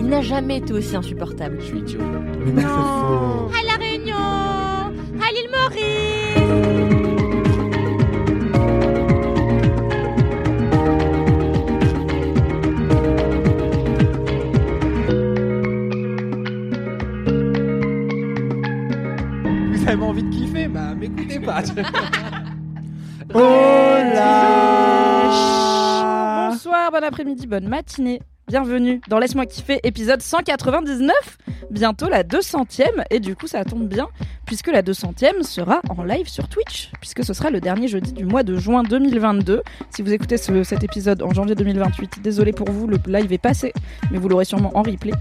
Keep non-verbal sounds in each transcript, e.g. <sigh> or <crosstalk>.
il n'a jamais été aussi insupportable. Je suis idiot. Mais non, c'est faux. À La Réunion À l'île Maurice Vous avez envie de kiffer Bah, m'écoutez pas. <laughs> Oh là Bonsoir, bon après-midi, bonne matinée. Bienvenue dans Laisse-moi kiffer, épisode 199. Bientôt la 200e, et du coup ça tombe bien, puisque la 200e sera en live sur Twitch, puisque ce sera le dernier jeudi du mois de juin 2022. Si vous écoutez ce- cet épisode en janvier 2028, désolé pour vous, le live est passé, mais vous l'aurez sûrement en replay.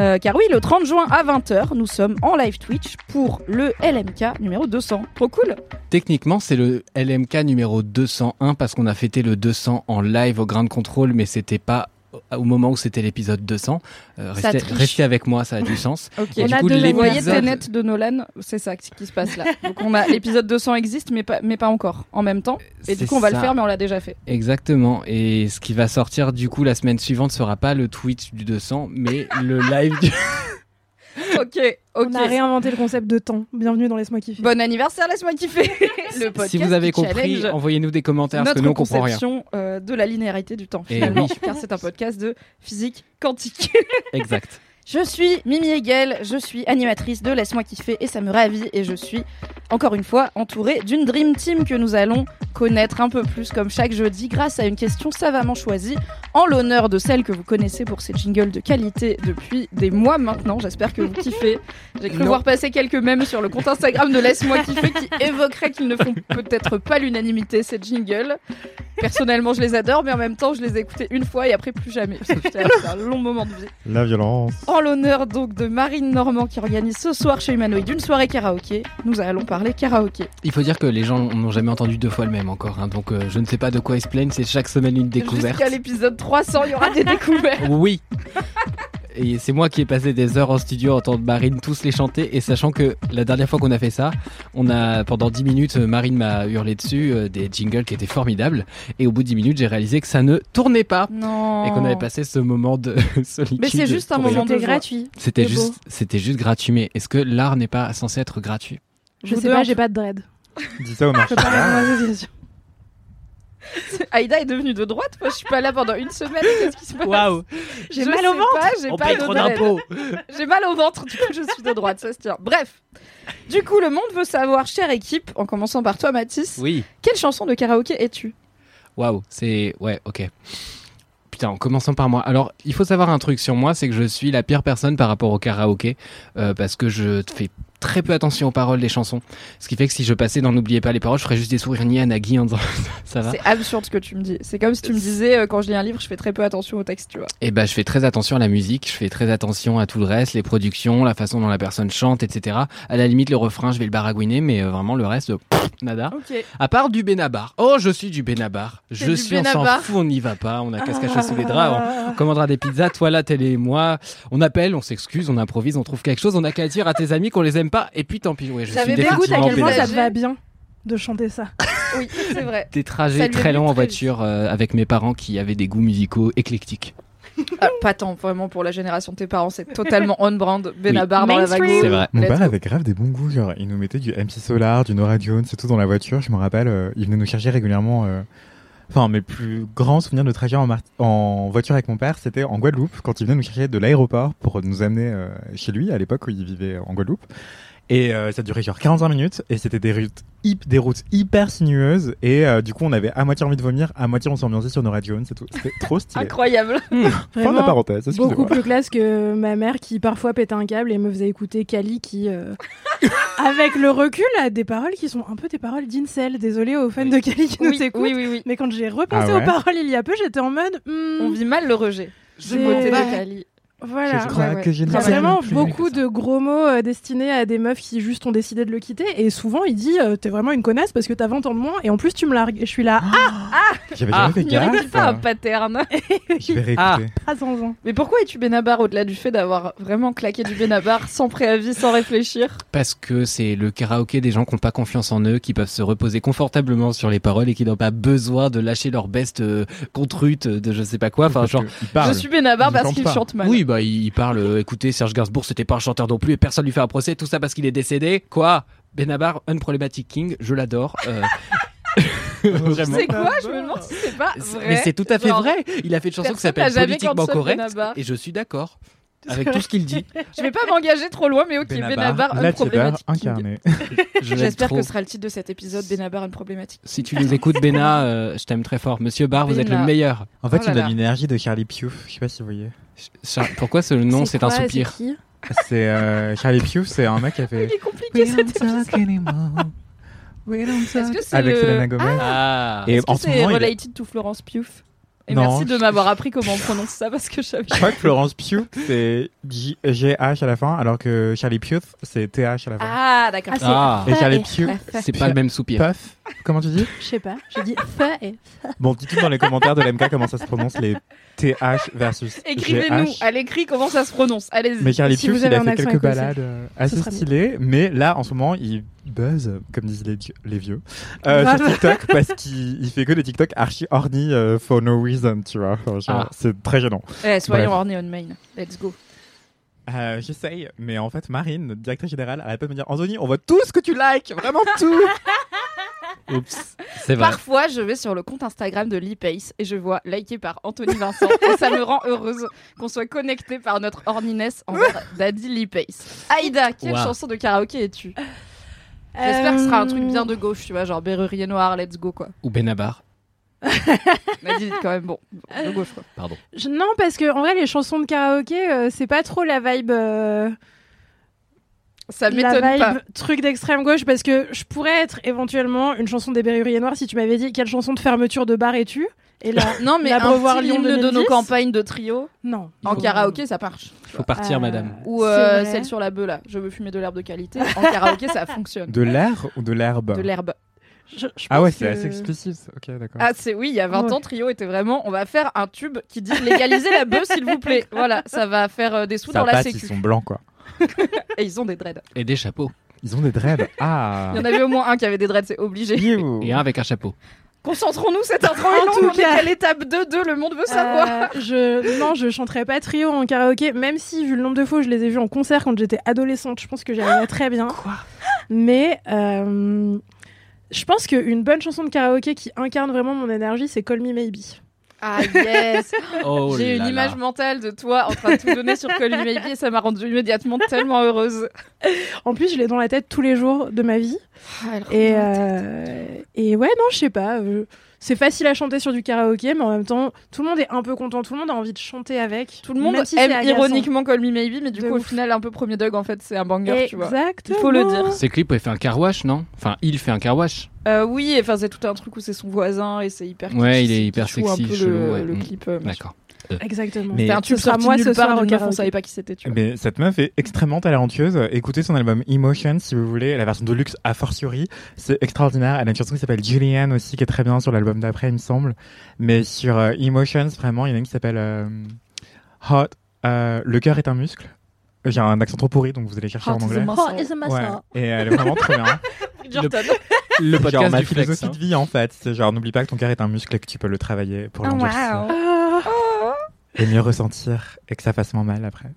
Euh, car oui, le 30 juin à 20h, nous sommes en live Twitch pour le LMK numéro 200. Trop cool Techniquement, c'est le LMK numéro 201 parce qu'on a fêté le 200 en live au Grain de Contrôle, mais c'était pas au moment où c'était l'épisode 200. Euh, restez, avec moi, ça a du <laughs> sens. Ok. Et On du a coup, deux Vous voyez Tenet de Nolan, c'est ça qui se passe là. Donc on a <laughs> l'épisode 200 existe, mais pas, mais pas encore en même temps. Et du C'est coup on va le faire, mais on l'a déjà fait. Exactement. Et ce qui va sortir du coup la semaine suivante sera pas le Twitch du 200, mais le live du... <laughs> <laughs> Ok, ok. On a réinventé le concept de temps. Bienvenue dans Laisse-moi kiffer. Bon anniversaire, laisse-moi kiffer. <laughs> le podcast Si vous avez compris, envoyez-nous des commentaires parce que nous on comprend rien. conception euh, de la linéarité du temps Et finalement, oui. car c'est un podcast de physique quantique. Exact. <laughs> Je suis Mimi Hegel, je suis animatrice de Laisse-moi kiffer et ça me ravit et je suis encore une fois entourée d'une Dream Team que nous allons connaître un peu plus comme chaque jeudi grâce à une question savamment choisie en l'honneur de celle que vous connaissez pour ses jingles de qualité depuis des mois maintenant. J'espère que vous kiffez. J'ai cru voir passer quelques mèmes sur le compte Instagram de Laisse-moi kiffer qui évoqueraient qu'ils ne font peut-être pas l'unanimité ces jingles. Personnellement, je les adore, mais en même temps, je les ai écoutés une fois et après plus jamais. Parce que putain, C'est un long moment de vie. La violence. En l'honneur donc de Marine Normand qui organise ce soir chez Humanoid une soirée karaoké, nous allons parler karaoké. Il faut dire que les gens n'ont jamais entendu deux fois le même encore, hein, donc euh, je ne sais pas de quoi ils se plaignent, c'est chaque semaine une découverte. Jusqu'à l'épisode 300, il y aura des <laughs> découvertes. Oui. Et c'est moi qui ai passé des heures en studio à entendre Marine tous les chanter et sachant que la dernière fois qu'on a fait ça, on a pendant 10 minutes Marine m'a hurlé dessus euh, des jingles qui étaient formidables et au bout de 10 minutes j'ai réalisé que ça ne tournait pas Non. et qu'on avait passé ce moment de <laughs> solitude. Mais c'est juste un moment de gratuit. C'était juste c'était juste gratuit mais est-ce que l'art n'est pas censé être gratuit? Je Vous sais pas, en j'ai pas de dread. Dis ça au Je marché. peux pas répondre à ces questions. <laughs> Aïda est devenue de droite, moi je suis pas là pendant une semaine, qu'est-ce qui se passe J'ai Je mal au ventre. pas, j'ai On pas paye de trop dread. d'impôts J'ai mal au ventre, du coup je suis de droite, ça se tient. Bref, du coup le monde veut savoir, chère équipe, en commençant par toi Mathis, Oui. quelle chanson de karaoké es-tu? Waouh, c'est ouais, ok. Putain, en commençant par moi. Alors, il faut savoir un truc sur moi, c'est que je suis la pire personne par rapport au karaoké, euh, parce que je fais très peu attention aux paroles des chansons. Ce qui fait que si je passais dans N'oubliez pas les paroles, je ferais juste des sourires niais à Nagui en disant <laughs> ça va. C'est absurde ce que tu me dis. C'est comme si tu me disais, euh, quand je lis un livre, je fais très peu attention au texte, tu vois. Et ben, je fais très attention à la musique, je fais très attention à tout le reste, les productions, la façon dont la personne chante, etc. À la limite, le refrain, je vais le baragouiner, mais euh, vraiment le reste, pff, nada. Ok. À part du Benabar. Oh, je suis du Benabar. Je suis, on s'en fout, on n'y va pas. On a qu'à se cacher sous les draps. On commandera des pizzas, toi là, tel et moi. On appelle, on s'excuse, on improvise, on trouve quelque chose. On a qu'à dire à tes amis qu'on les aime pas. Et puis tant pis. Ouais, je J'avais suis bien goût à quel point ça te va bien de chanter ça. <laughs> Oui, c'est vrai. Des trajets très longs en voiture euh, avec mes parents qui avaient des goûts musicaux éclectiques. Ah, pas tant, vraiment, pour la génération de tes parents, c'est totalement on-brand. Benabar dans la vague. C'est vrai. Mon père avait grave des bons goûts, genre il nous mettait du MC Solar, du Nora Jones, c'est tout dans la voiture, je me rappelle, euh, il venait nous chercher régulièrement. euh, Enfin, mes plus grands souvenirs de trajet en, en voiture avec mon père, c'était en Guadeloupe, quand il venait nous chercher de l'aéroport pour nous amener euh, chez lui, à l'époque où il vivait en Guadeloupe. Et euh, ça durait genre 45 minutes, et c'était des routes, hip- des routes hyper sinueuses, et euh, du coup on avait à moitié envie de vomir, à moitié on s'ambiançait sur Nora Jones, et tout. C'était trop stylé. Incroyable. Fin de la <laughs> parenthèse, Beaucoup plus classe que ma mère qui parfois pétait un câble et me faisait écouter Kali qui, euh, <laughs> avec le recul, a des paroles qui sont un peu des paroles d'incel. Désolée aux fans de Kali qui nous écoutent. oui, oui, oui. Mais quand j'ai repensé Ah ouais aux paroles il y a peu, j'étais en mode. hmm, On vit mal le rejet. Je C'est- beauté Ouais. Voilà. Je crois Ouais, ouais. que Il y a vraiment beaucoup de gros mots euh, destinés à des meufs qui juste ont décidé de le quitter. Et souvent, il dit euh, T'es vraiment une connasse parce que t'as 20 ans de moins et en plus tu me largues. Et je suis là, ah, J'avais Ah. jamais fait Il aurait gaffe. dit pas un pattern. <laughs> Je vais réécouter. Ah. pas sans ans. Mais pourquoi es-tu Benabar au-delà du fait d'avoir vraiment claqué du Benabar sans préavis, sans réfléchir? Parce que c'est le karaoké des gens qui n'ont pas confiance en eux, qui peuvent se reposer confortablement sur les paroles et qui n'ont pas besoin de lâcher leur best euh, contrute de je sais pas quoi. Enfin, genre, il. Je suis Benabar Il parce chante qu'il pas. chante mal. oui, bah il, il parle. euh, écoutez, Serge Gainsbourg, c'était pas un chanteur non plus et personne lui fait un procès. Tout ça parce qu'il est décédé. Quoi? Benabar, Unproblematic King, je l'adore. euh. <laughs> C'est quoi? Je me demande si c'est pas vrai. Mais c'est tout à fait Genre, vrai. Il a fait une chanson qui s'appelle Politiquement correct Benabar. et je suis d'accord <laughs> avec tout ce qu'il dit. Je vais pas m'engager trop loin, mais ok, Benabar, Benabar, problématique. incarné. <laughs> J'espère que ce sera le titre de cet épisode, Benabar, une problématique. Si tu nous écoutes, Bena, euh, je t'aime très fort. Monsieur Barr, vous êtes le meilleur. En fait, Oh il là a là. l'énergie de Charlie Pugh. Je sais pas si vous voyez. Char- Pourquoi ce nom c'est un soupir C'est euh, Charlie Pugh, c'est un mec qui a fait. <laughs> Il est compliqué cet épisode. Est-ce que c'est avec le... Selena Gomez. Ah. Et Est-ce en que ce c'est moment, il est- related to Florence Pugh Et Non, merci de m'avoir appris comment on prononce ça parce que je savais. Je crois que Florence Pugh, c'est J- G-H à la fin, alors que Charlie Pugh, c'est T-H à la fin. Ah, d'accord. Ah. Et Charlie et- Pugh, C'est pas le même soupir. Puff, comment tu dis Je sais pas. J'ai dit fa et Bon, dites-nous dans les commentaires de l'MK comment ça se prononce les TH versus Écrivez-nous à l'écrit comment ça se prononce. Allez-y. Mais Charlie Si il avez a fait quelques balades euh, assez stylées, mais là, en ce moment, il buzz, comme disent les, vieux, euh, sur. TikTok, parce qu'il il fait que des TikTok archi horny euh, for no reason, tu vois. Genre, Ah. C'est très gênant. Eh, soyons Bref. ornés on main. Let's go. Euh, J'essaye, mais en fait, Marine, notre directrice générale, arrête pas de me dire Anthony, on voit tout ce que tu likes, vraiment tout. <laughs> Oups. <laughs> C'est vrai. Parfois, je vais sur le compte Instagram de l'e-Pace et je vois liké par Anthony Vincent. et ça me rend heureuse qu'on soit connecté par notre horniness envers <laughs> Daddy l'e-Pace. Aïda, quelle Wow. chanson de karaoké es-tu? J'espère que ce sera un truc bien de gauche, tu vois, genre Berrurier Noir, let's go quoi. Ou Benabar. <laughs> Mais dis quand même, bon, de gauche quoi. Pardon. Je- Non, parce que en vrai, les chansons de karaoké, euh, c'est pas trop la vibe. euh, Ça la m'étonne vibe pas. truc d'extrême gauche, parce que je pourrais être éventuellement une chanson des Berruriers Noirs si tu m'avais dit quelle chanson de fermeture de bar es-tu Et là, <laughs> Non, mais un petit Lyon de 2010. nos campagnes de trio non. en Faut- karaoké, ça marche. Faut partir, Euh, madame. Ou euh, celle sur la bœuf là, je veux fumer de l'herbe de qualité. En karaoké, ça fonctionne. De l'air ou de l'herbe De l'herbe. Je- je Ah ouais, c'est que- assez explicite. Ok, d'accord. Ah, c'est oui, il y a 20 Ouais. ans, Trio était vraiment. On va faire un tube qui dit légaliser la bœuf, s'il vous plaît. <laughs> Voilà, ça va faire euh, des sous Ça dans la sécu. ils sont blancs, quoi. <laughs> Et ils ont des dreads. Et des chapeaux. Ils ont des dreads. Ah. Il y en avait au moins un qui avait des dreads, c'est obligé. Et un avec un chapeau. Concentrons-nous, cette intro En est longue. tout On est cas. à l'étape 2-2, le monde veut savoir. Euh, je non, je chanterais pas trio en karaoké, même si vu le nombre de fois où je les ai vus en concert quand j'étais adolescente, je pense que j'y arriverais très bien. Quoi? Mais euh, je pense qu'une bonne chanson de karaoké qui incarne vraiment mon énergie, c'est Call Me Maybe. Ah yes <laughs> Oh J'ai une image là. mentale de toi en train de tout donner sur Call Me Maybe et ça m'a rendue immédiatement tellement heureuse. En plus, je l'ai dans la tête tous les jours de ma vie. Ah, elle Et, euh, et ouais, non, je sais pas. euh, c'est facile à chanter sur du karaoké, mais en même temps, tout le monde est un peu content. Tout le monde a envie de chanter avec. Tout le monde si aime ironiquement Call Me Maybe, mais du De coup, au final, un peu premier Doug, en fait, c'est un banger, tu vois. Exactement. Il faut le dire. Ces clips, il fait un car wash, non? Enfin, il fait un car wash. Euh, oui, enfin c'est tout un truc où c'est son voisin et c'est hyper. Ouais, il est hyper sexy, un peu chelou, le, ouais. le Mm. clip. euh. D'accord. Exactement. Mais- C'était un tube Ce sera sorti moi ce soir au meuf, on savait pas qui c'était. Tu. Mais cette meuf est extrêmement talentueuse. Écoutez son album Emotion si vous voulez, la version de luxe a fortiori. C'est extraordinaire. Elle a une chanson qui s'appelle Julianne aussi qui est très bien sur l'album d'après, il me semble. Mais sur euh, Emotions, vraiment, il y en a une qui s'appelle euh, Hot. euh, le cœur est un muscle. J'ai un accent trop pourri, donc vous allez chercher Hot en is a anglais. muscle. Ouais. Et elle est vraiment trop bien. <laughs> Jordan. Le podcast genre ma du flex. philosophie hein. de vie en fait. C'est genre n'oublie pas que ton cœur est un muscle et que tu peux le travailler pour Oh, l'endurcir wow. Et mieux ressentir et que ça fasse moins mal après.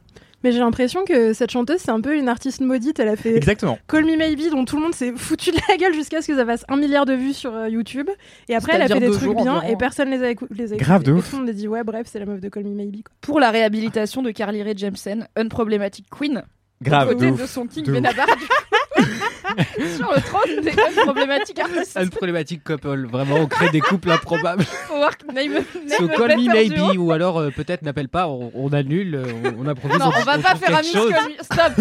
Mais j'ai l'impression que cette chanteuse, c'est un peu une artiste maudite. Elle a fait Exactement. Call Me Maybe, dont tout le monde s'est foutu de la gueule jusqu'à ce que ça fasse un milliard de vues sur euh, YouTube. Et après, elle a fait des trucs bien environ. et personne les a, écou- les a Grave écoutés. de Et ouf. Tout le monde a dit, ouais, bref, c'est la meuf de Call Me Maybe. Quoi. Pour la réhabilitation de Carly Rae Jepsen, Unproblematic Queen, Grave. de de ouf. son King de. Benabar du coup. <laughs> <laughs> sur le trône des Unproblematic Artists. Un problématique couple, vraiment, on crée des couples improbables. <laughs> Faut voir que name, name So call me maybe, ou alors euh, peut-être n'appelle pas, on, on annule, euh, on, on improvise. Non, on va pas faire un mix. Stop,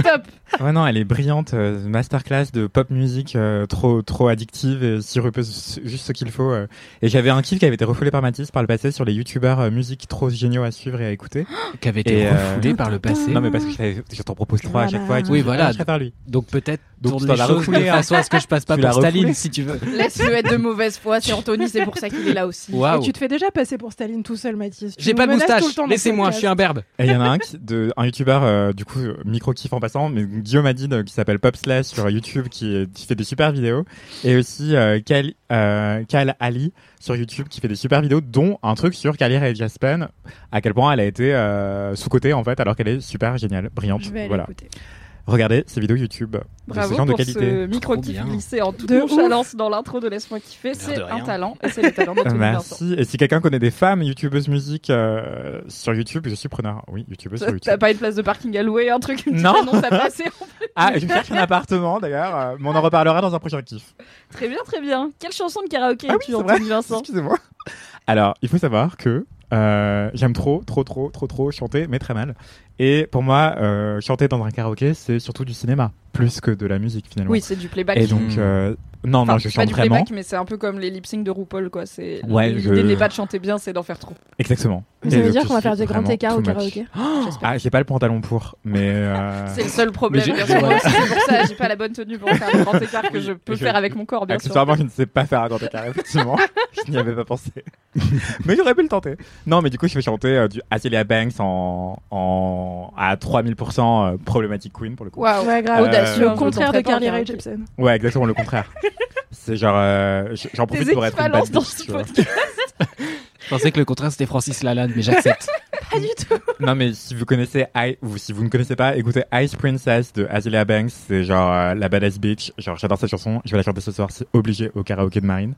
stop. <laughs> Ouais, non, elle est brillante. euh, masterclass de pop music euh, trop, trop addictive et sirupeuse, juste ce qu'il faut. euh. Et j'avais un kiff qui avait été refoulé par Mathis par le passé sur les youtubeurs euh, musique trop géniaux à suivre et à écouter. <gasps> Qui avait été Et, euh, refoulé par le passé. Non, mais parce que je, t'en propose trois à chaque fois. et tu Oui, voilà. ah, lui. Donc peut-être Donc, tourne tu choses refoulé façon à ce que je passe pas Tu pour Staline, si tu veux. Laisse-le être de mauvaise foi, c'est Anthony, c'est pour ça qu'il est là aussi. Et tu te fais déjà passer pour Staline tout seul, Mathis. J'ai pas de moustache, laissez-moi, je suis un berbe. Et il y en a un, qui, de, un youtubeur, euh, du coup, micro kiff en passant, mais Guillaume Hadid, euh, qui s'appelle Pop Slash sur YouTube, qui, fait des super vidéos. Et aussi euh, Kyle, euh, Kyle Ali sur YouTube, qui fait des super vidéos, dont un truc sur Kylie Rae Jepsen, à quel point elle a été euh, sous-cotée, en fait, alors qu'elle est super géniale, brillante. Je vais aller Voilà. écouter. Regardez ces vidéos YouTube de ce Bravo genre de pour qualité. ce micro bien. glissé en toute De nonchalance dans l'intro de Laisse-moi kiffer. C'est de un talent et c'est le talent d'Anthony Vincent. Merci. Et si quelqu'un connaît des femmes youtubeuses musique euh, sur YouTube, je suis preneur. Oui, youtubeuses sur T'as YouTube. pas une place de parking à louer, un truc, une Non. annonce à passer <laughs> Ah, je cherche un appartement d'ailleurs, euh, mais on en reparlera dans un prochain kiff. Très bien, très bien. Quelle chanson de karaoké Ah oui, es-tu, c'est vrai. Anthony Vincent Excusez-moi. Alors, il faut savoir que euh, j'aime trop, trop, trop, trop, trop chanter, mais très mal. Et pour moi, euh, chanter dans un karaoké, c'est surtout du cinéma, plus que de la musique finalement. Oui, c'est du playback. Et donc, euh, non, Enfin, non, je c'est pas chante du vraiment. playback, mais c'est un peu comme les lip sync de RuPaul, quoi. C'est Ouais, l'idée je- n'est pas de chanter bien, c'est d'en faire trop. Exactement. Ça veut dire qu'on va faire des grands écarts au too much. karaoké. <gasps> Ah, j'ai pas le pantalon pour, mais. euh, <laughs> C'est le seul problème. bien sûr. <laughs> C'est pour ça, j'ai pas la bonne tenue pour faire le grand écart que je peux je- faire avec mon corps, bien sûr. Accessoirement, je ne sais pas faire un grand écart, effectivement. <laughs> je n'y avais pas pensé. mais j'aurais pu le tenter. Non, mais du coup, je vais chanter euh, du Azalea Banks en, en, à 3000% euh, Problematic Queen pour le coup. Waouh. Ouais, grave. Audacieux, le je contraire de Carly Rae. Jepsen. Ouais, exactement le contraire. <laughs> C'est genre, euh, j'en profite pour être une bad dans ce podcast. <laughs> Je pensais que le contraire c'était Francis Lalanne, mais j'accepte. <laughs> Pas du tout. Non, mais si vous connaissez, I- ou si vous ne connaissez pas, écoutez Ice Princess de Azalea Banks. C'est genre euh, la badass bitch. Genre, j'adore cette chanson. Je vais la chanter ce soir, c'est obligé au karaoké de Marine.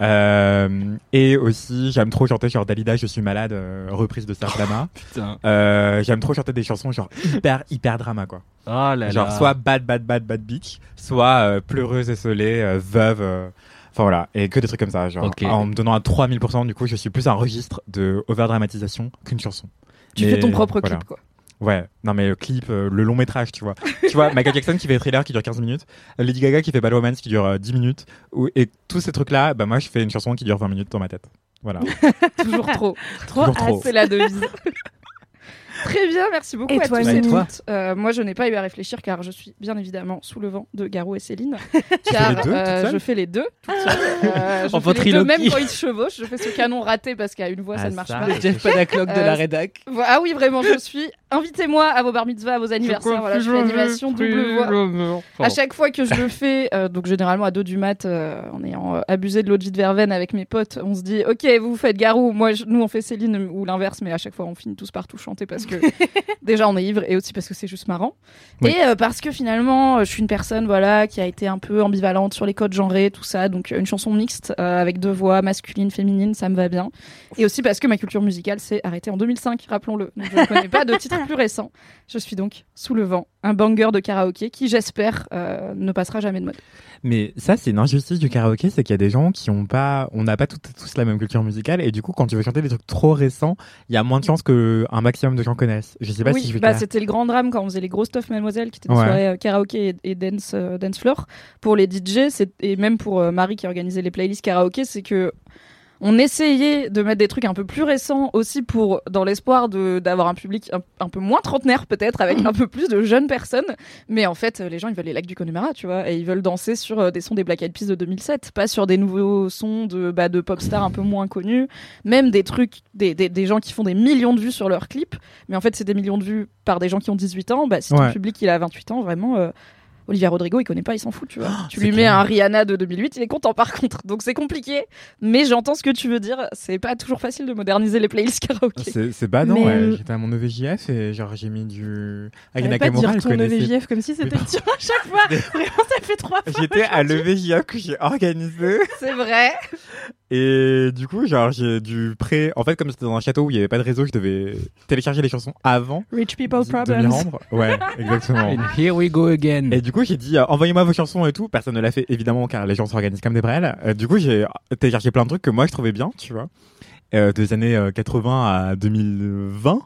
Euh, et aussi, j'aime trop chanter genre Dalida, je suis malade, euh, reprise de. <laughs> Putain. Euh, j'aime trop chanter des chansons genre hyper, hyper drama, quoi. Oh là genre là. soit bad, bad, bad, bad bitch, soit euh, pleureuse, esselée, euh, veuve. euh, Enfin voilà, et que des trucs comme ça. Genre, en me donnant à 3000%, du coup, je suis plus un registre de overdramatisation qu'une chanson. Tu Mais fais ton propre voilà. clip, quoi. Ouais, non mais le clip, euh, le long métrage, tu vois. tu vois, Michael Jackson qui fait thriller qui dure 15 minutes, Lady Gaga qui fait Bad Romance qui dure euh, 10 minutes, ou, et tous ces trucs-là, bah moi je fais une chanson qui dure 20 minutes dans ma tête. Voilà. <laughs> Toujours trop. Trop Toujours trop. C'est la devise. <laughs> Très bien, merci beaucoup Et à toi, tous et toi toutes. Euh, moi, je n'ai pas eu à réfléchir car je suis bien évidemment sous le vent de Garou et Céline. <laughs> Tu car fais les deux, euh, je fais les deux toute seule. Euh, je En fais les deux même quand ils se chevauchent. Je fais ce canon raté parce qu'à une voix ça Ah, ne marche ça. pas. Le Jeff Panaclock de Euh, la rédac. Vo- Ah oui, vraiment, je suis. Invitez-moi à vos bar mitzvahs, à vos anniversaires. Voilà, je fais l'animation double voix. À chaque fois que je le fais, euh, donc généralement à dos du mat, euh, en ayant euh, abusé de l'eau de verveine avec mes potes, on se dit ok, vous faites Garou, moi je- nous on fait Céline ou l'inverse, mais à chaque fois on finit tous par tout chanter parce que <laughs> déjà on est ivre et aussi parce que c'est juste marrant. Oui. Et parce que finalement je suis une personne voilà qui a été un peu ambivalente sur les codes genrés, tout ça, donc une chanson mixte avec deux voix masculines, féminines, ça me va bien. Et aussi parce que ma culture musicale s'est arrêtée en 2005, rappelons-le. Donc je ne connais pas de titre <laughs> plus récent. Je suis donc sous le vent, un banger de karaoké qui, j'espère, euh, ne passera jamais de mode. Mais ça, c'est une injustice du karaoké, c'est qu'il y a des gens qui ont pas, on n'a pas tous la même culture musicale, et du coup, quand tu veux chanter des trucs trop récents, il y a moins de chances que un maximum de gens connaissent. Je sais pas oui, si je vais bah, c'était le grand drame quand on faisait les grosses stuff Mademoiselle, qui étaient des Ouais. soirées euh, karaoké et, et dance, euh, dance floor. Pour les DJ, et même pour Marie qui organisait les playlists karaoké, c'est que on essayait de mettre des trucs un peu plus récents aussi pour dans l'espoir de d'avoir un public un, un peu moins trentenaire peut-être avec <laughs> un peu plus de jeunes personnes. Mais en fait les gens ils veulent les lacs du Connemara tu vois et ils veulent danser sur euh, des sons des Black Eyed Peas de 2007 pas sur des nouveaux sons de bah, de pop stars un peu moins connus même des trucs des, des, des gens qui font des millions de vues sur leurs clips. Mais en fait c'est des millions de vues par des gens qui ont 18 ans. Bah si ton Ouais. public il a 28 ans vraiment euh, Olivia Rodrigo, il connaît pas, il s'en fout, tu vois. tu c'est lui mets clair. un Rihanna de 2008, il est content par contre. Donc c'est compliqué. Mais j'entends ce que tu veux dire. C'est pas toujours facile de moderniser les playlists karaoké. C'est badant, Mais- ouais. J'étais à mon EVJF et genre j'ai mis du. Agana Arrête pas de Nakamura, dire ton. EVJF comme si c'était dur à chaque fois. <laughs> Vraiment, ça fait trois fois. J'étais à l'EVJF que j'ai organisé. C'est vrai. Et du coup, genre, j'ai dû pré. En fait, comme c'était dans un château où il n'y avait pas de réseau, je devais télécharger les chansons avant Rich people problems. Ouais, <laughs> exactement. And here we go again. Et du coup, j'ai dit, euh, envoyez-moi vos chansons et tout. Personne ne l'a fait, évidemment, car les gens s'organisent comme des brels. Euh, du coup, j'ai téléchargé plein de trucs que moi, je trouvais bien, tu vois. Euh, des années euh, 80 à 2020.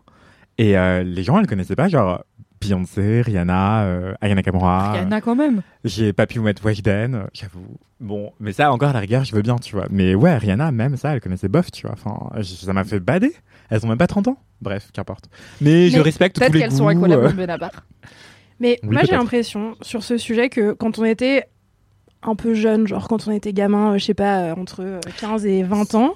Et euh, les gens, elles connaissaient pas, genre, Beyoncé, Rihanna, euh, Aya Nakamura. Rihanna quand même. J'ai pas pu mettre Weshden, euh, j'avoue. Bon, mais ça, encore, à la rigueur, je veux bien, tu vois. Mais ouais, Rihanna, même ça, elle connaissait bof, tu vois. Enfin, ça m'a fait bader. Elles ont même pas 30 ans. Bref, qu'importe. Mais, je respecte tous Peut-être les qu'elles sont à euh. Mais Oui, moi, j'ai l'impression sur ce sujet que quand on était un peu jeune, genre quand on était gamin, euh, je sais pas, euh, entre euh, 15 et 20 ans,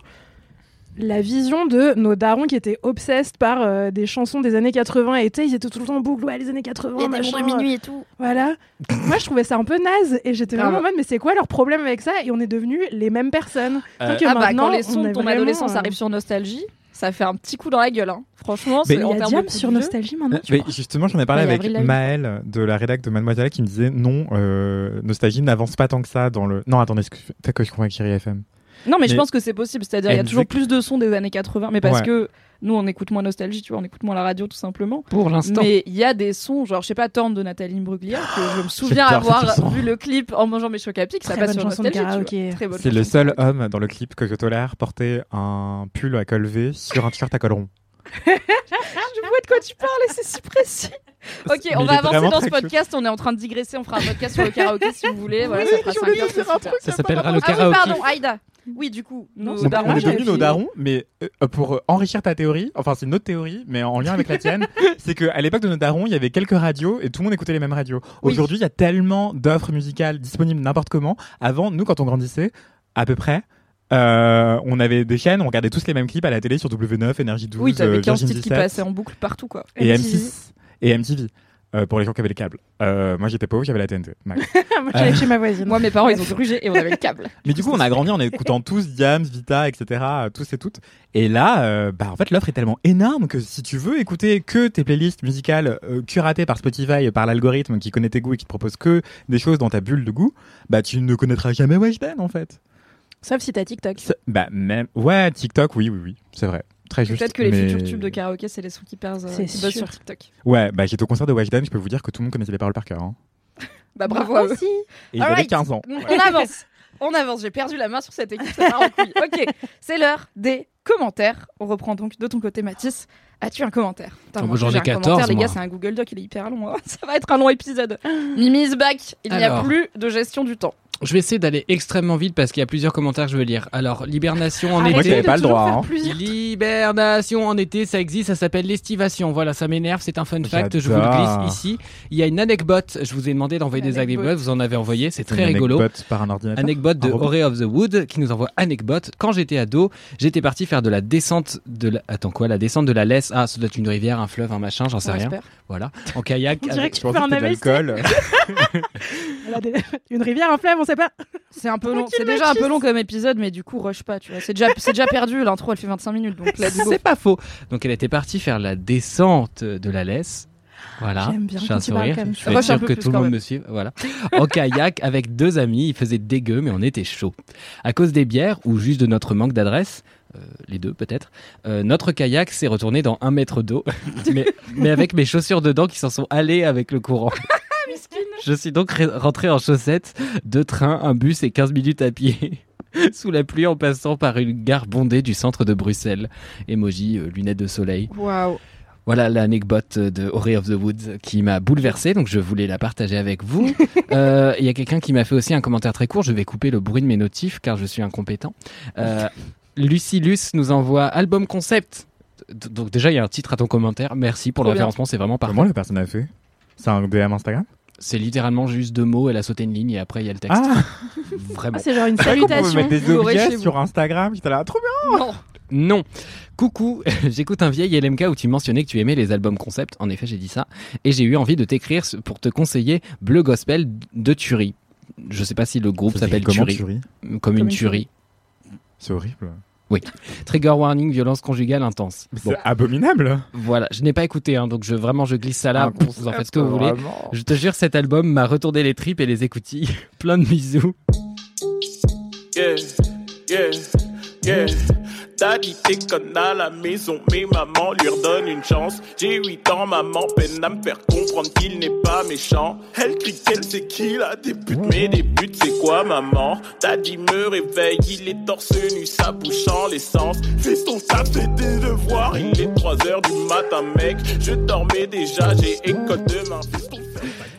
la vision de nos darons qui étaient obsessed par euh, des chansons des années 80 et ils étaient tout le temps en boucle, ouais, les années 80, machin, et tout. Voilà. <laughs> Moi, je trouvais ça un peu naze et j'étais vraiment en Grave. mode, mais c'est quoi leur problème avec ça? Et on est devenus les mêmes personnes. Euh, que Ah bah maintenant, quand les on sons de ton vraiment, adolescence euh, arrivent sur Nostalgie, ça fait un petit coup dans la gueule. Hein. Franchement, c'est Il en y a termes de sur. Nostalgie maintenant, tu Mais crois justement, j'en ai parlé avec. Maëlle de la rédac de Mademoiselle qui me disait non, euh, Nostalgie n'avance pas tant que ça dans le. Non, attendez, peut-être que je Chérie FM. Non, mais, je pense que c'est possible. C'est-à-dire, il y a toujours plus de sons des années 80, mais parce Ouais. que nous, on écoute moins Nostalgie, tu vois, on écoute moins la radio, tout simplement. Pour l'instant. Mais il y a des sons, genre, je sais pas, Torn de Nathalie Bruglia, que je me <gasps> souviens avoir vu le clip en mangeant mes chocs à pic, ça passe sur chanson de Nostalgie. bonne C'est le seul homme dans le clip que je tolère porter un pull à col V sur un t-shirt à col rond. <laughs> Je vois de quoi tu parles et c'est si précis. <laughs> Ok, Mais on va avancer dans ce podcast. On est en train de digresser. On fera un podcast sur le karaoké si vous voulez. Voilà, ça fera 5 heures. c'est super. Ça s'appellera le Ah oui, karaoké. pardon, Aïda. Oui, du coup, nos Non, On, darons, on est devenus nos darons, mais euh, pour euh, enrichir ta théorie, enfin c'est une autre théorie, mais en lien avec la tienne, <laughs> c'est qu'à l'époque de nos darons, il y avait quelques radios et tout le monde écoutait les mêmes radios. Oui. Aujourd'hui, il y a tellement d'offres musicales disponibles n'importe comment. Avant, nous, quand on grandissait, à peu près, euh, on avait des chaînes, on regardait tous les mêmes clips à la télé sur W9, Énergie 12, Oui, t'avais euh, 15 Virgin titres qui 17 passaient en boucle partout, quoi. et MTV. M6 et MTV. Euh, pour les gens qui avaient les câbles. Euh, moi j'étais pauvre, j'avais la TNT. max. <laughs> Moi, j'allais chez ma voisine. Moi, mes parents, ils ont grugé et on avait le câble. <laughs> Mais du coup, on a grandi en écoutant tous Diams, Vita, etc. Tous et toutes. Et là, euh, bah en fait, l'offre est tellement énorme que si tu veux écouter que tes playlists musicales euh, curatées par Spotify, par l'algorithme qui connaît tes goûts et qui te propose que des choses dans ta bulle de goût, bah tu ne connaîtras jamais Weshden en fait. Sauf si t'as TikTok. Bah même, ouais, TikTok, oui, oui, oui, c'est vrai. Très juste. Peut-être que les mais- futurs tubes de karaoké, c'est les sons qui perdent euh, sur TikTok. Ouais, bah j'étais au concert de Weshden, je peux vous dire que tout le monde connaissait les paroles par cœur. Hein. <laughs> Bah bravo à eux. aussi. Et ils avaient 15 ans. On avance. On avance. J'ai perdu la main sur cette équipe. Ça part en couille. Ok, c'est l'heure des commentaires. On reprend donc de ton côté, Mathis. As-tu un commentaire? Oh, moi, j'en ai j'ai un 14, commentaire, Les moi. gars, c'est un Google Doc. Il est hyper long. hein. <laughs> Ça va être un long épisode. Mimi is back. Il n'y a plus de gestion du temps. Je vais essayer d'aller extrêmement vite parce qu'il y a plusieurs commentaires que je veux lire. Alors, l'hibernation en Arrêtez été. pas le droit, hein. L'hibernation en été, ça existe, ça s'appelle l'estivation. Voilà, ça m'énerve, c'est un fun fact, je vous le glisse ici. Il y a une anecdote, je vous ai demandé d'envoyer des Anecdote. anecdotes, vous en avez envoyé, c'est Une très rigolo. anecdote par un ordinateur. Anecdote de. Ore of the Wood qui nous envoie anecdote. Quand j'étais ado, j'étais parti faire de la descente de la... Attends quoi La descente de la laisse. Ah, ça doit être une rivière, un fleuve, un machin, j'en sais On rien. espère. Voilà. En kayak. On dirait avec- que Je tu pensais fais que un c'était de l'alcool. Une rivière, un fleuve, on sait pas. C'est un peu long. C'est déjà un peu long comme épisode, mais du coup, rush pas. Tu vois, c'est déjà, c'est déjà perdu. <laughs> L'intro, elle fait 25 minutes. Donc. C'est pas faux. Donc elle était partie faire la descente de la laisse. Voilà. J'aime bien J'ai un sourire. Je un sûr peu que plus tout le monde me suive. Voilà. En kayak avec deux amis. Il faisait dégueu, mais on était chaud. À cause des bières ou juste de notre manque d'adresse, euh, les deux peut-être, euh, notre kayak s'est retourné dans un mètre d'eau, <laughs> mais, mais avec mes chaussures dedans qui s'en sont allées avec le courant. Je suis donc re- rentré en chaussettes, deux trains, un bus et 15 minutes à pied. <laughs> Sous la pluie en passant par une gare bondée du centre de Bruxelles. Emoji, euh, lunettes de soleil. Waouh. Voilà l'anecdote de Ori of the Woods qui m'a bouleversé, donc je voulais la partager avec vous. <laughs> Euh, Il y a quelqu'un qui m'a fait aussi un commentaire très court, je vais couper le bruit de mes notifs car je suis incompétent. Euh, <laughs> Lucilus nous envoie album concept. D- Donc déjà il y a un titre à ton commentaire, merci pour le référencement, c'est vraiment parfait. Comment la personne a fait? C'est un DM Instagram? C'est littéralement juste deux mots, elle a sauté une ligne et après il y a le texte. Ah <laughs> Vraiment. Ah, c'est genre une Je crois qu'on pouvait salutation. mettre des objets sur Instagram. J'étais là, trop bien Non. Non. Coucou, <laughs> j'écoute un vieil LMK où tu mentionnais que tu aimais les albums concept. En effet, j'ai dit ça. Et j'ai eu envie de t'écrire pour te conseiller Bleu Gospel de Tuerie. Je sais pas si le groupe s'appelle Tuerie. Tuerie Comme une une tuerie. C'est horrible. Trigger warning, violence conjugale intense. Bon, C'est abominable. voilà, je n'ai pas écouté, hein, donc je vraiment je glisse ça là. Vous en faites ce que vous voulez. Vraiment. Je te jure, cet album m'a retourné les tripes et les écoutilles. <laughs> Plein de bisous. Yeah, yeah, yeah. Daddy déconne à la maison, mais maman lui redonne une chance. J'ai 8 ans, maman peine à me faire comprendre qu'il n'est pas méchant. Elle crie qu'elle sait qu'il a des buts, mais des buts c'est quoi maman? Daddy me réveille, il est torse nu, sa bouche en l'essence. Fais ton taf, fais tes devoirs, il est 3 heures du matin mec. Je dormais déjà, j'ai école demain. Fais ton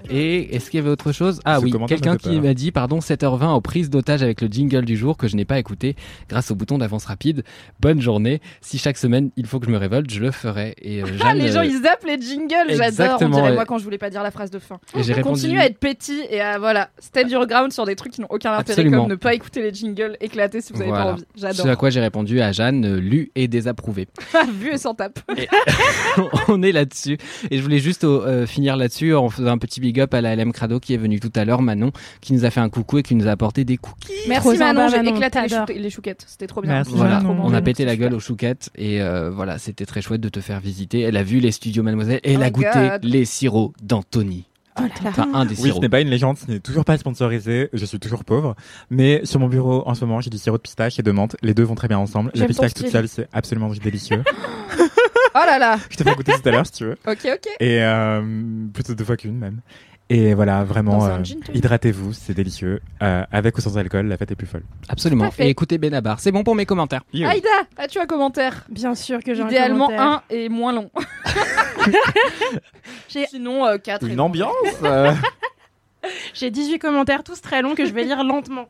Et est-ce qu'il y avait autre chose? Ah Ce oui, quelqu'un qui m'a dit, pardon, 7h20 aux prises d'otage avec le jingle du jour que je n'ai pas écouté grâce au bouton d'avance rapide. Bonne journée. Si chaque semaine il faut que je me révolte, je le ferai. Et euh, Ah, Jeanne, les gens euh, ils zappent les jingles, j'adore. On dirait moi quand je voulais pas dire la phrase de fin. et j'ai répondu. Continue à être petit et à voilà, stand your ground sur des trucs qui n'ont aucun intérêt Absolument. comme ne pas écouter les jingles éclatés si vous avez Voilà. pas envie. Ce à J'adore. quoi j'ai répondu à Jeanne, euh, lu et désapprouvé. <laughs> Vu et sans tape. <laughs> on est là-dessus. Et je voulais juste euh, finir là-dessus en faisant un petit big up à la LM Crado qui est venue tout à l'heure, Manon, qui nous a fait un coucou et qui nous a apporté des cookies. Merci Manon, j'ai éclaté les, chou- les chouquettes. C'était trop bien. Merci, Voilà, on a pété la gueule aux chouquettes et euh, voilà, c'était très chouette de te faire visiter. Elle a vu les studios Mademoiselle et elle Oh a my goûté God. les sirops d'Anthony. Oh. Enfin, un des Oui, ce n'est pas une légende, ce n'est toujours pas sponsorisé, je suis toujours pauvre. Mais sur mon bureau, en ce moment, j'ai du sirop de pistache et de menthe. Les deux vont très bien ensemble. La pistache toute seule, c'est absolument <laughs> délicieux. Oh là là. je te fais goûter tout à l'heure si tu veux. Ok, ok. Et euh, plutôt deux fois qu'une même. Et voilà, vraiment, euh, hydratez-vous, c'est délicieux. Euh, avec ou sans alcool, la fête est plus folle. Absolument. Fait. Et écoutez Benabar, c'est bon pour mes commentaires. Aïda, as-tu un commentaire? Bien sûr que j'ai un Idéalement commentaire. un et moins long. <laughs> J'ai- Sinon euh, 4 Une ambiance euh, <laughs> J'ai 18 commentaires, tous très longs, que je vais lire lentement.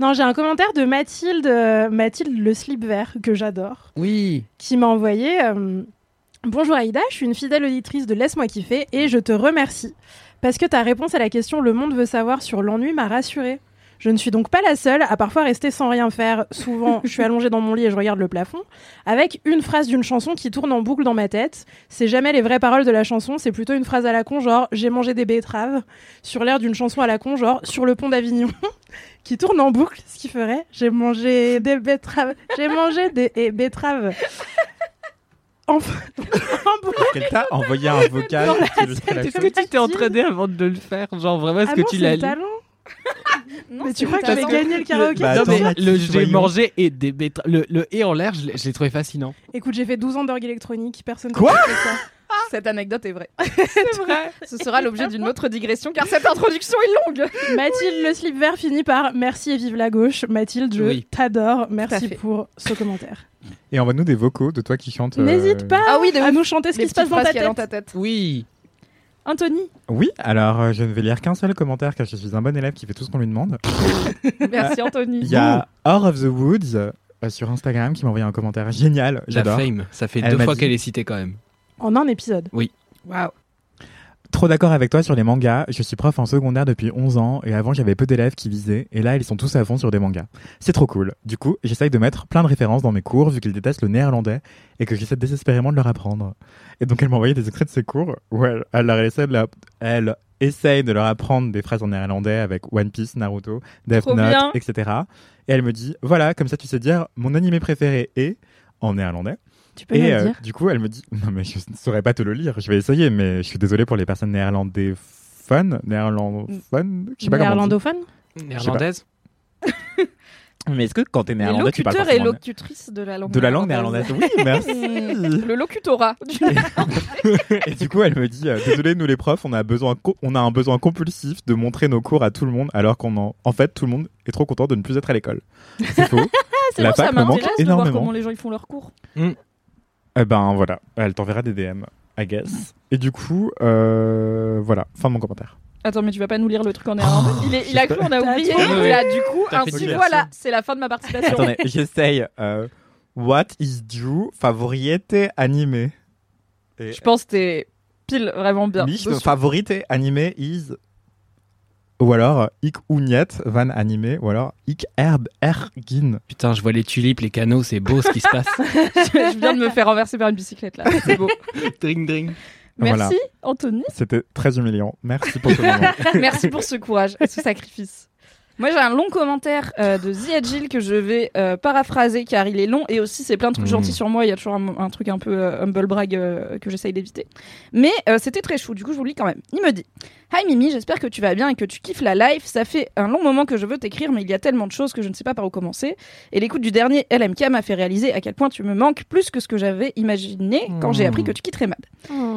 Non, j'ai un commentaire de Mathilde, euh, Mathilde le slip vert, que j'adore, Oui. qui m'a envoyé euh, Bonjour Aïda, je suis une fidèle auditrice de Laisse-moi kiffer et je te remercie parce que ta réponse à la question Le monde veut savoir sur l'ennui m'a rassurée. Je ne suis donc pas la seule à parfois rester sans rien faire. Souvent, <laughs> je suis allongée dans mon lit et je regarde le plafond, avec une phrase d'une chanson qui tourne en boucle dans ma tête. C'est jamais les vraies paroles de la chanson, c'est plutôt une phrase à la con, genre j'ai mangé des betteraves, sur l'air d'une chanson à la con, genre sur le pont d'Avignon, <laughs> qui tourne en boucle, ce qui ferait j'ai mangé des betteraves, j'ai mangé des et betteraves. En, <laughs> en boucle. Qu'elle t'a envoyé un vocal chose. que tu t'es entraîné avant de le faire? Genre vraiment, est-ce Ah que non, tu l'as lu? talent Non, Mais tu crois que j'avais gagné le karaoké Bah, attends, mais Mathilde, le j'ai mangé et des. Le, le et en l'air, je l'ai trouvé fascinant. Écoute, j'ai fait 12 ans d'orgue électronique, personne ne Quoi ça. Cette anecdote est vraie. <laughs> C'est <laughs> vrai. Ce sera l'objet d'une autre digression car cette introduction est longue. <laughs> Mathilde, le slip vert finit par merci et vive la gauche. Mathilde, je Oui. t'adore. Merci pour ce commentaire. Et envoie-nous des vocaux de toi qui chantes. euh, N'hésite pas Ah oui, de à ouf. nous chanter ce qui se passe ta tête. dans ta tête. Oui. Anthony, Oui, alors euh, je ne vais lire qu'un seul commentaire car je suis un bon élève qui fait tout ce qu'on lui demande. <laughs> Merci Anthony. Il y a Or of the Woods euh, sur Instagram qui m'a envoyé un commentaire génial. La J'adore. fame, ça fait Elle deux m'a fois dit- qu'elle est citée quand même. en un épisode. Waouh. Trop d'accord avec toi sur les mangas. Je suis prof en secondaire depuis 11 ans et avant j'avais peu d'élèves qui lisaient et là ils sont tous à fond sur des mangas. C'est trop cool. Du coup, j'essaye de mettre plein de références dans mes cours vu qu'ils détestent le néerlandais et que j'essaie désespérément de leur apprendre. Et donc elle m'a envoyé des extraits de ses cours où elle, elle, leur essaie de elle essaye de leur apprendre des phrases en néerlandais avec One Piece, Naruto, Death Note, bien. etc. Et elle me dit voilà comme ça tu sais dire mon animé préféré est en néerlandais. Tu peux me Et le euh, dire du coup, elle me dit <laughs> Non, mais je ne saurais pas te le lire. Je vais essayer, mais je suis désolé pour les personnes néerlandophones. Néerlandophones Je sais pas. Néerlandophone Néerlandaise Mais est-ce que quand t'es néerlandais, tu parles locuteurs et forcément locutrices de la langue de la langue néerlandaise Oui, merci. <laughs> Le locutorat. <laughs> et du coup, elle me dit euh, Désolé, nous les profs, on a, besoin on a un besoin compulsif de montrer nos cours à tout le monde, alors qu'en en... en fait, tout le monde est trop content de ne plus être à l'école. C'est faux. C'est La bon, ça fac me manque m'intéresse de voir comment les gens ils font leurs cours. Eh ben voilà, elle t'enverra des DM, I guess. Et du coup, euh, voilà, fin de mon commentaire. Attends, mais tu vas pas nous lire le truc en néerlandais il, est- il a cru qu'on a oublié. là, du coup, ainsi voilà, c'est la fin de ma participation. Attendez, j'essaye. euh, what is your favorite anime? Et Je pense que t'es pile vraiment bien. Mich dessus. favorite anime is ou alors Ik Ouniet van animé, ou alors Ik Herb Ergin. Putain, je vois les tulipes, les canaux, c'est beau ce qui se passe. <laughs> je viens de me faire renverser par une bicyclette là. C'est beau. <laughs> dring dring. Merci Voilà. Anthony. C'était très humiliant. Merci pour ce moment. <laughs> Merci pour ce courage et ce sacrifice. Moi, j'ai un long commentaire euh, de Ziad Gilles que je vais euh, paraphraser car il est long et aussi c'est plein de trucs Mhm. gentils sur moi. Il y a toujours un, un truc un peu euh, humble brag euh, que j'essaye d'éviter. Mais euh, c'était très chou, du coup, je vous le lis quand même. Il me dit Hi Mimi, j'espère que tu vas bien et que tu kiffes la life. Ça fait un long moment que je veux t'écrire, mais il y a tellement de choses que je ne sais pas par où commencer. Et l'écoute du dernier LMK m'a fait réaliser à quel point tu me manques plus que ce que j'avais imaginé quand j'ai Mhm. appris que tu quitterais Mad.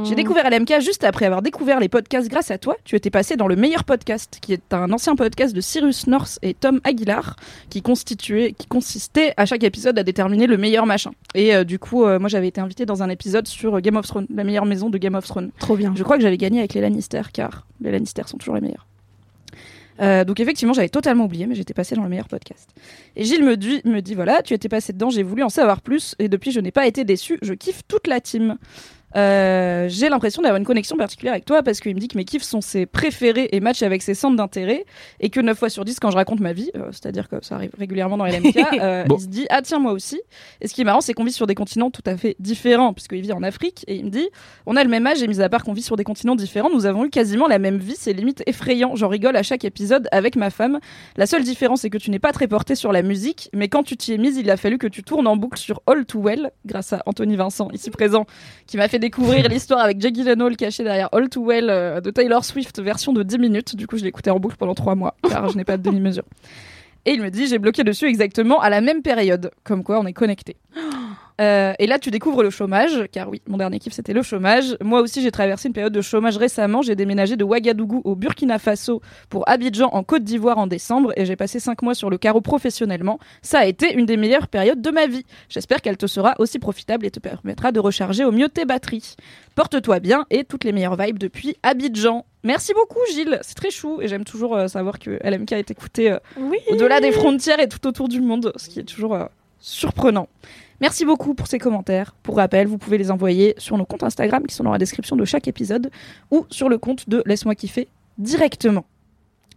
J'ai découvert LMK juste après avoir découvert les podcasts grâce à toi. Tu étais passé dans le meilleur podcast, qui est un ancien podcast de Cyrus North et Tom Aguilar, qui constituait, qui consistait à chaque épisode à déterminer le meilleur machin. Et euh, du coup, euh, moi j'avais été invitée dans un épisode sur euh, Game of Thrones, la meilleure maison de Game of Thrones. Trop bien. Je crois que j'avais gagné avec les Lannister, car les Lannister sont toujours les meilleurs. Euh, donc effectivement, j'avais totalement oublié, mais j'étais passé dans le meilleur podcast. Et Gilles me dit, me dit voilà, tu étais passé dedans, j'ai voulu en savoir plus, et depuis je n'ai pas été déçu, je kiffe toute la team. Euh, j'ai l'impression d'avoir une connexion particulière avec toi parce qu'il me dit que mes kiffs sont ses préférés et matchent avec ses centres d'intérêt et que 9 fois sur 10 quand je raconte ma vie, euh, c'est-à-dire que ça arrive régulièrement dans LMK, <laughs> euh, Bon. il se dit ah tiens moi aussi. Et ce qui est marrant c'est qu'on vit sur des continents tout à fait différents puisqu'il vit en Afrique et il me dit on a le même âge et mis à part qu'on vit sur des continents différents, nous avons eu quasiment la même vie, c'est limite effrayant. J'en rigole à chaque épisode avec ma femme. La seule différence c'est que tu n'es pas très porté sur la musique, mais quand tu t'y es mise, il a fallu que tu tournes en boucle sur All Too Well grâce à Anthony Vincent ici présent qui m'a fait découvrir l'histoire avec Jake Gyllenhaal caché derrière All Too Well euh, de Taylor Swift version de 10 minutes. Du coup, je écouté en boucle pendant 3 mois car je n'ai pas de demi-mesure. Et il me dit j'ai bloqué dessus exactement à la même période, comme quoi on est connecté. <gasps> Euh, et là, tu découvres le chômage, car oui, mon dernier kiff c'était le chômage. Moi aussi, j'ai traversé une période de chômage récemment. J'ai déménagé de Ouagadougou au Burkina Faso pour Abidjan en Côte d'Ivoire en décembre et j'ai passé 5 mois sur le carreau professionnellement. Ça a été une des meilleures périodes de ma vie. J'espère qu'elle te sera aussi profitable et te permettra de recharger au mieux tes batteries. Porte-toi bien et toutes les meilleures vibes depuis Abidjan. Merci beaucoup Gilles, c'est très chou et j'aime toujours euh, savoir que LMK est écouté euh, Oui. au-delà des frontières et tout autour du monde, ce qui est toujours euh, surprenant. Merci beaucoup pour ces commentaires. Pour rappel, vous pouvez les envoyer sur nos comptes Instagram qui sont dans la description de chaque épisode ou sur le compte de Laisse-moi kiffer directement.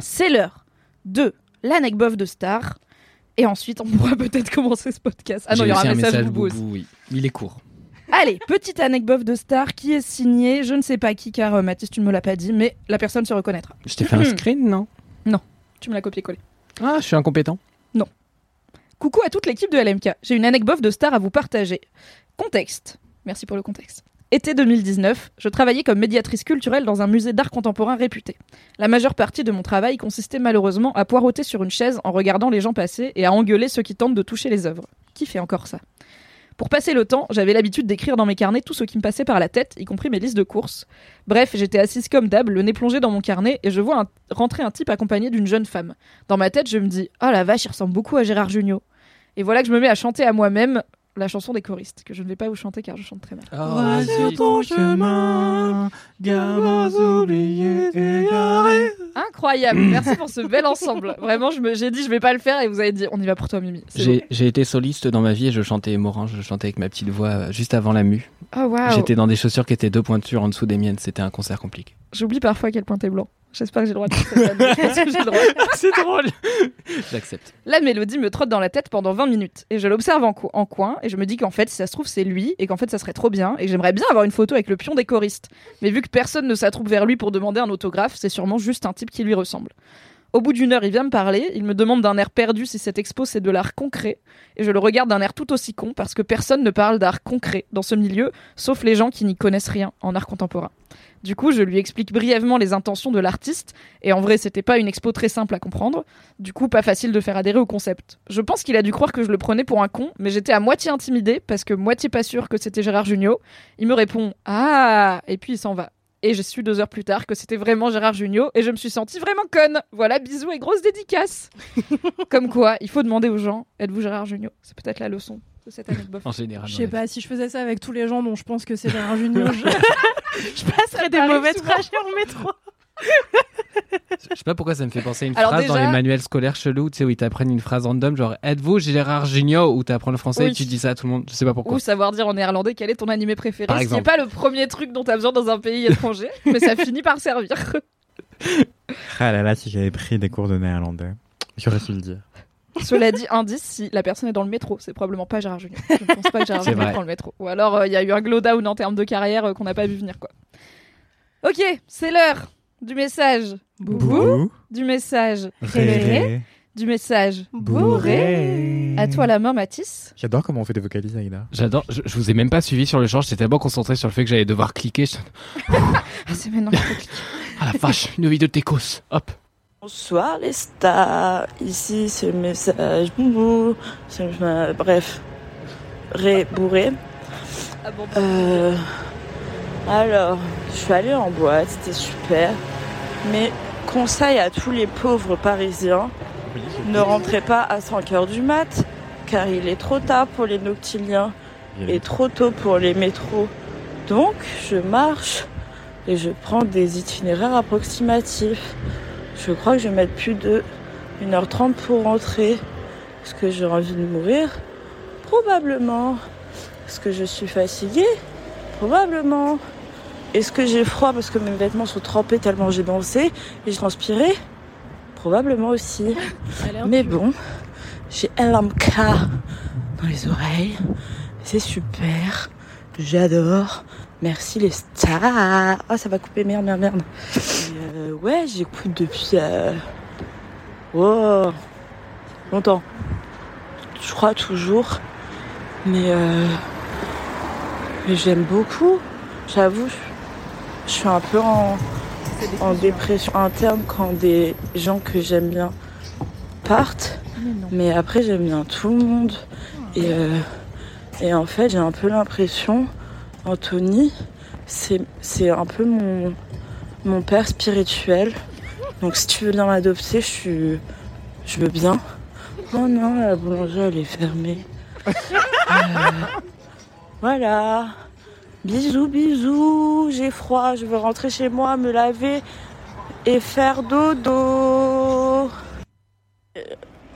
C'est l'heure de l'anecdote de Star. Et ensuite, on pourra <laughs> peut-être commencer ce podcast. Ah non, il y aura un message, boubou aussi. boubou, oui. Il est court. Allez, petite anecdote de Star qui est signée, je ne sais pas qui, car euh, Mathis, tu ne me l'as pas dit, mais la personne se reconnaîtra. Je t'ai fait un screen, non? Tu me l'as copié-collé. Ah, je suis incompétent. Coucou à toute l'équipe de LMK. J'ai une anecdote de star à vous partager. Contexte. Merci pour le contexte. Été 2019, je travaillais comme médiatrice culturelle dans un musée d'art contemporain réputé. La majeure partie de mon travail consistait malheureusement à poireauter sur une chaise en regardant les gens passer et à engueuler ceux qui tentent de toucher les œuvres. Qui fait encore ça? Pour passer le temps, j'avais l'habitude d'écrire dans mes carnets tout ce qui me passait par la tête, y compris mes listes de courses. Bref, j'étais assise comme d'hab, le nez plongé dans mon carnet, et je vois rentrer un type accompagné d'une jeune femme. Dans ma tête, je me dis Oh la vache, il ressemble beaucoup à Gérard Jugnot. Et voilà que je me mets à chanter à moi-même la chanson des choristes, que je ne vais pas vous chanter car je chante très mal. Oh, sur ton chemin, gamins oubliés égarés. Incroyable, merci pour ce bel ensemble. <laughs> Vraiment, je me- j'ai dit je vais pas le faire et vous avez dit on y va pour toi Mimi. J'ai été soliste dans ma vie et je chantais Morin, je chantais avec ma petite voix euh, juste avant la mue. Oh waouh. J'étais dans des chaussures qui étaient deux pointures en dessous des miennes, c'était un concert compliqué. J'oublie parfois à quel point t'es blanc. J'espère que j'ai le droit de. <laughs> C'est drôle J'accepte. La mélodie me trotte dans la tête pendant 20 minutes et je l'observe en, co- en coin et je me dis qu'en fait, si ça se trouve, c'est lui et qu'en fait, ça serait trop bien et j'aimerais bien avoir une photo avec le pion des choristes. Mais vu que personne ne s'attroupe vers lui pour demander un autographe, c'est sûrement juste un type qui lui ressemble. Au bout d'une heure, il vient me parler, il me demande d'un air perdu si cette expo c'est de l'art concret et je le regarde d'un air tout aussi con parce que personne ne parle d'art concret dans ce milieu sauf les gens qui n'y connaissent rien en art contemporain. Du coup, je lui explique brièvement les intentions de l'artiste et en vrai, c'était pas une expo très simple à comprendre. Du coup, pas facile de faire adhérer au concept. Je pense qu'il a dû croire que je le prenais pour un con, mais j'étais à moitié intimidée parce que moitié pas sûre que c'était Gérard Jugnot. Il me répond Ah Et puis il s'en va. Et j'ai su deux heures plus tard que c'était vraiment Gérard Jugnot et je me suis sentie vraiment conne. Voilà, bisous et grosse dédicace. <laughs> Comme quoi, il faut demander aux gens Êtes-vous Gérard Jugnot C'est peut-être la leçon de cette anecdote. En général. Je sais pas, si je faisais ça avec tous les gens dont je pense que c'est Gérard Junior, je... <laughs> je passerais des mauvais trajets en métro. Je sais pas pourquoi ça me fait penser à une Alors phrase dans les manuels scolaires chelous, tu sais, où ils t'apprennent une phrase random, genre êtes-vous Gérard Junior? Ou t'apprends le français Oui. et tu dis ça à tout le monde. Je sais pas pourquoi. Ou savoir dire en néerlandais quel est ton animé préféré. Par ce qui n'est pas le premier truc dont tu as besoin dans un pays étranger, <laughs> mais ça finit par servir. Ah là là, si j'avais pris des cours de néerlandais, j'aurais su le dire. Cela dit, indice, si la personne est dans le métro, c'est probablement pas Gérard Junior. Je ne pense pas que Gérard Junior vrai. prend le métro. Ou alors euh, il y a eu un glow down en termes de carrière euh, qu'on n'a pas vu venir quoi. Ok, c'est l'heure du message. Boubou, Du message. ré, Du message. bourré. À toi la main, Mathis. J'adore comment on fait des vocalises, Aïda. J'adore. Je, je vous ai même pas suivi sur le champ. J'étais tellement concentré sur le fait que j'allais devoir cliquer. Je- <laughs> Ah, c'est maintenant. faut cliquer. <laughs> Ah la vache, une vidéo de Técos. Hop. Bonsoir les stars, ici c'est le message boubou, bref, ré bourré. Ah bon, Euh, alors, je suis allée en boîte, c'était super, mais conseil à tous les pauvres parisiens, ne rentrez pas à 5 heures du mat, car il est trop tard pour les noctiliens et trop tôt pour les métros. Donc, je marche et je prends des itinéraires approximatifs. Je crois que je vais mettre plus de 1h30 pour rentrer. Est-ce que j'ai envie de mourir? Probablement. Est-ce que je suis fatiguée? Probablement. Est-ce que j'ai froid parce que mes vêtements sont trempés tellement j'ai dansé et j'ai transpiré? Probablement aussi. Mais bon, j'ai LMK dans les oreilles. C'est super. J'adore. Merci les stars. Ah, ça va couper, merde, merde, merde. Euh, ouais, j'écoute depuis. Euh... Oh, longtemps. Je crois toujours. Mais, euh... mais j'aime beaucoup. J'avoue, je- je suis un peu en, en dépression interne quand des gens que j'aime bien partent. Mais après, j'aime bien tout le monde. Et, euh, et en fait, j'ai un peu l'impression, Anthony, c'est un peu mon, père spirituel. Donc si tu veux bien m'adopter, je. Je veux bien. Oh non, la boulangerie, elle est fermée. Euh, voilà. Bisous, bisous. J'ai froid, je veux rentrer chez moi, me laver et faire dodo.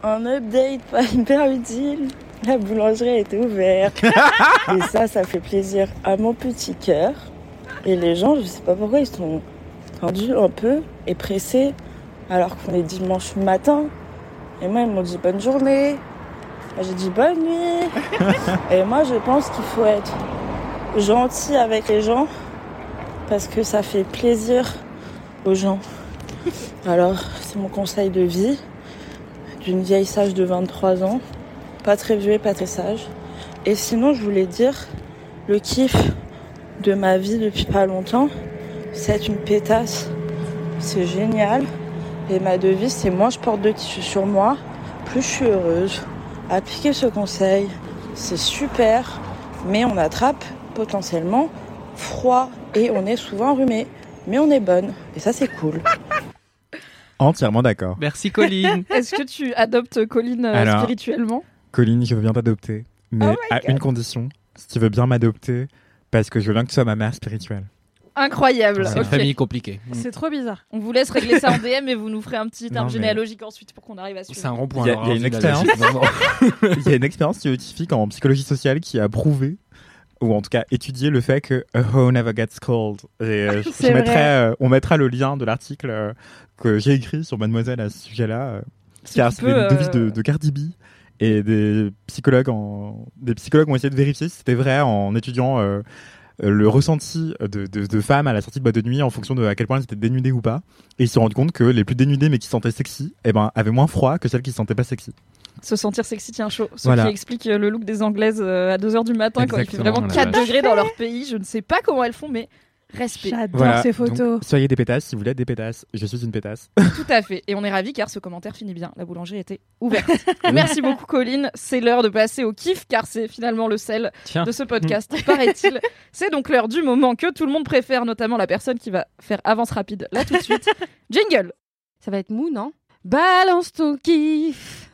Un update pas hyper utile. La boulangerie était ouverte. <laughs> et ça, ça fait plaisir à mon petit cœur. Et les gens, je sais pas pourquoi, ils sont tendus un peu et pressés alors qu'on est dimanche matin. Et moi, ils m'ont dit bonne journée. J'ai dit bonne nuit. <laughs> et moi, je pense qu'il faut être gentil avec les gens parce que ça fait plaisir aux gens. Alors, c'est mon conseil de vie d'une vieille sage de 23 ans. Pas très vieux et pas très sage. Et sinon, je voulais dire, le kiff de ma vie depuis pas longtemps, c'est une pétasse. C'est génial. Et ma devise, c'est moins je porte de tissu sur moi, plus je suis heureuse. Appliquez ce conseil, c'est super, mais on attrape potentiellement froid et on est souvent enrhumé. Mais on est bonne, et ça c'est cool. Entièrement d'accord. Merci Colline. <laughs> Est-ce que tu adoptes Colline euh, Alors. spirituellement? Colline, je veux bien t'adopter, mais Oh my à God. une condition. Si tu veux bien m'adopter, parce que je veux bien que tu sois ma mère spirituelle. Incroyable. C'est une Ok. famille compliquée. C'est trop bizarre. On vous laisse régler ça en DM et vous nous ferez un petit Non, arbre mais- généalogique ensuite pour qu'on arrive à C'est un suivre. rond-point. Il y a- alors, il y a une expérience. <laughs> vraiment. <laughs> Il y a une expérience scientifique en psychologie sociale qui a prouvé, ou en tout cas étudié le fait que a hoe never gets cold. Et euh, <laughs> je- C'est mettrai, euh, on mettra le lien de l'article euh, que j'ai écrit sur Mademoiselle à ce sujet-là, euh, car peux, une devise euh, de, de Cardi B. Et des psychologues, en, des psychologues ont essayé de vérifier si c'était vrai en étudiant euh, euh, le ressenti de, de, de femmes à la sortie de boîte de nuit en fonction de à quel point elles étaient dénudées ou pas. Et ils se sont rendus compte que les plus dénudées mais qui se sentaient sexy, eh ben, avaient moins froid que celles qui se sentaient pas sexy. Se sentir sexy tient chaud. Ce Voilà. qui explique euh, le look des Anglaises euh, à 2h du matin quand il fait vraiment la 4 vache. degrés dans leur pays. Je ne sais pas comment elles font, mais respect. J'adore Voilà, ces photos. donc, soyez des pétasses si vous voulez être des pétasses. Je suis une pétasse. <laughs> Tout à fait. Et on est ravis car ce commentaire finit bien. La boulangerie était ouverte. <laughs> Merci beaucoup, Colline. C'est l'heure de passer au kiff car c'est finalement le sel Tiens. de ce podcast, paraît-il. <laughs> C'est donc l'heure du moment que tout le monde préfère, notamment la personne qui va faire avance rapide là tout de suite. Jingle. Ça va être mou, non? Balance ton kiff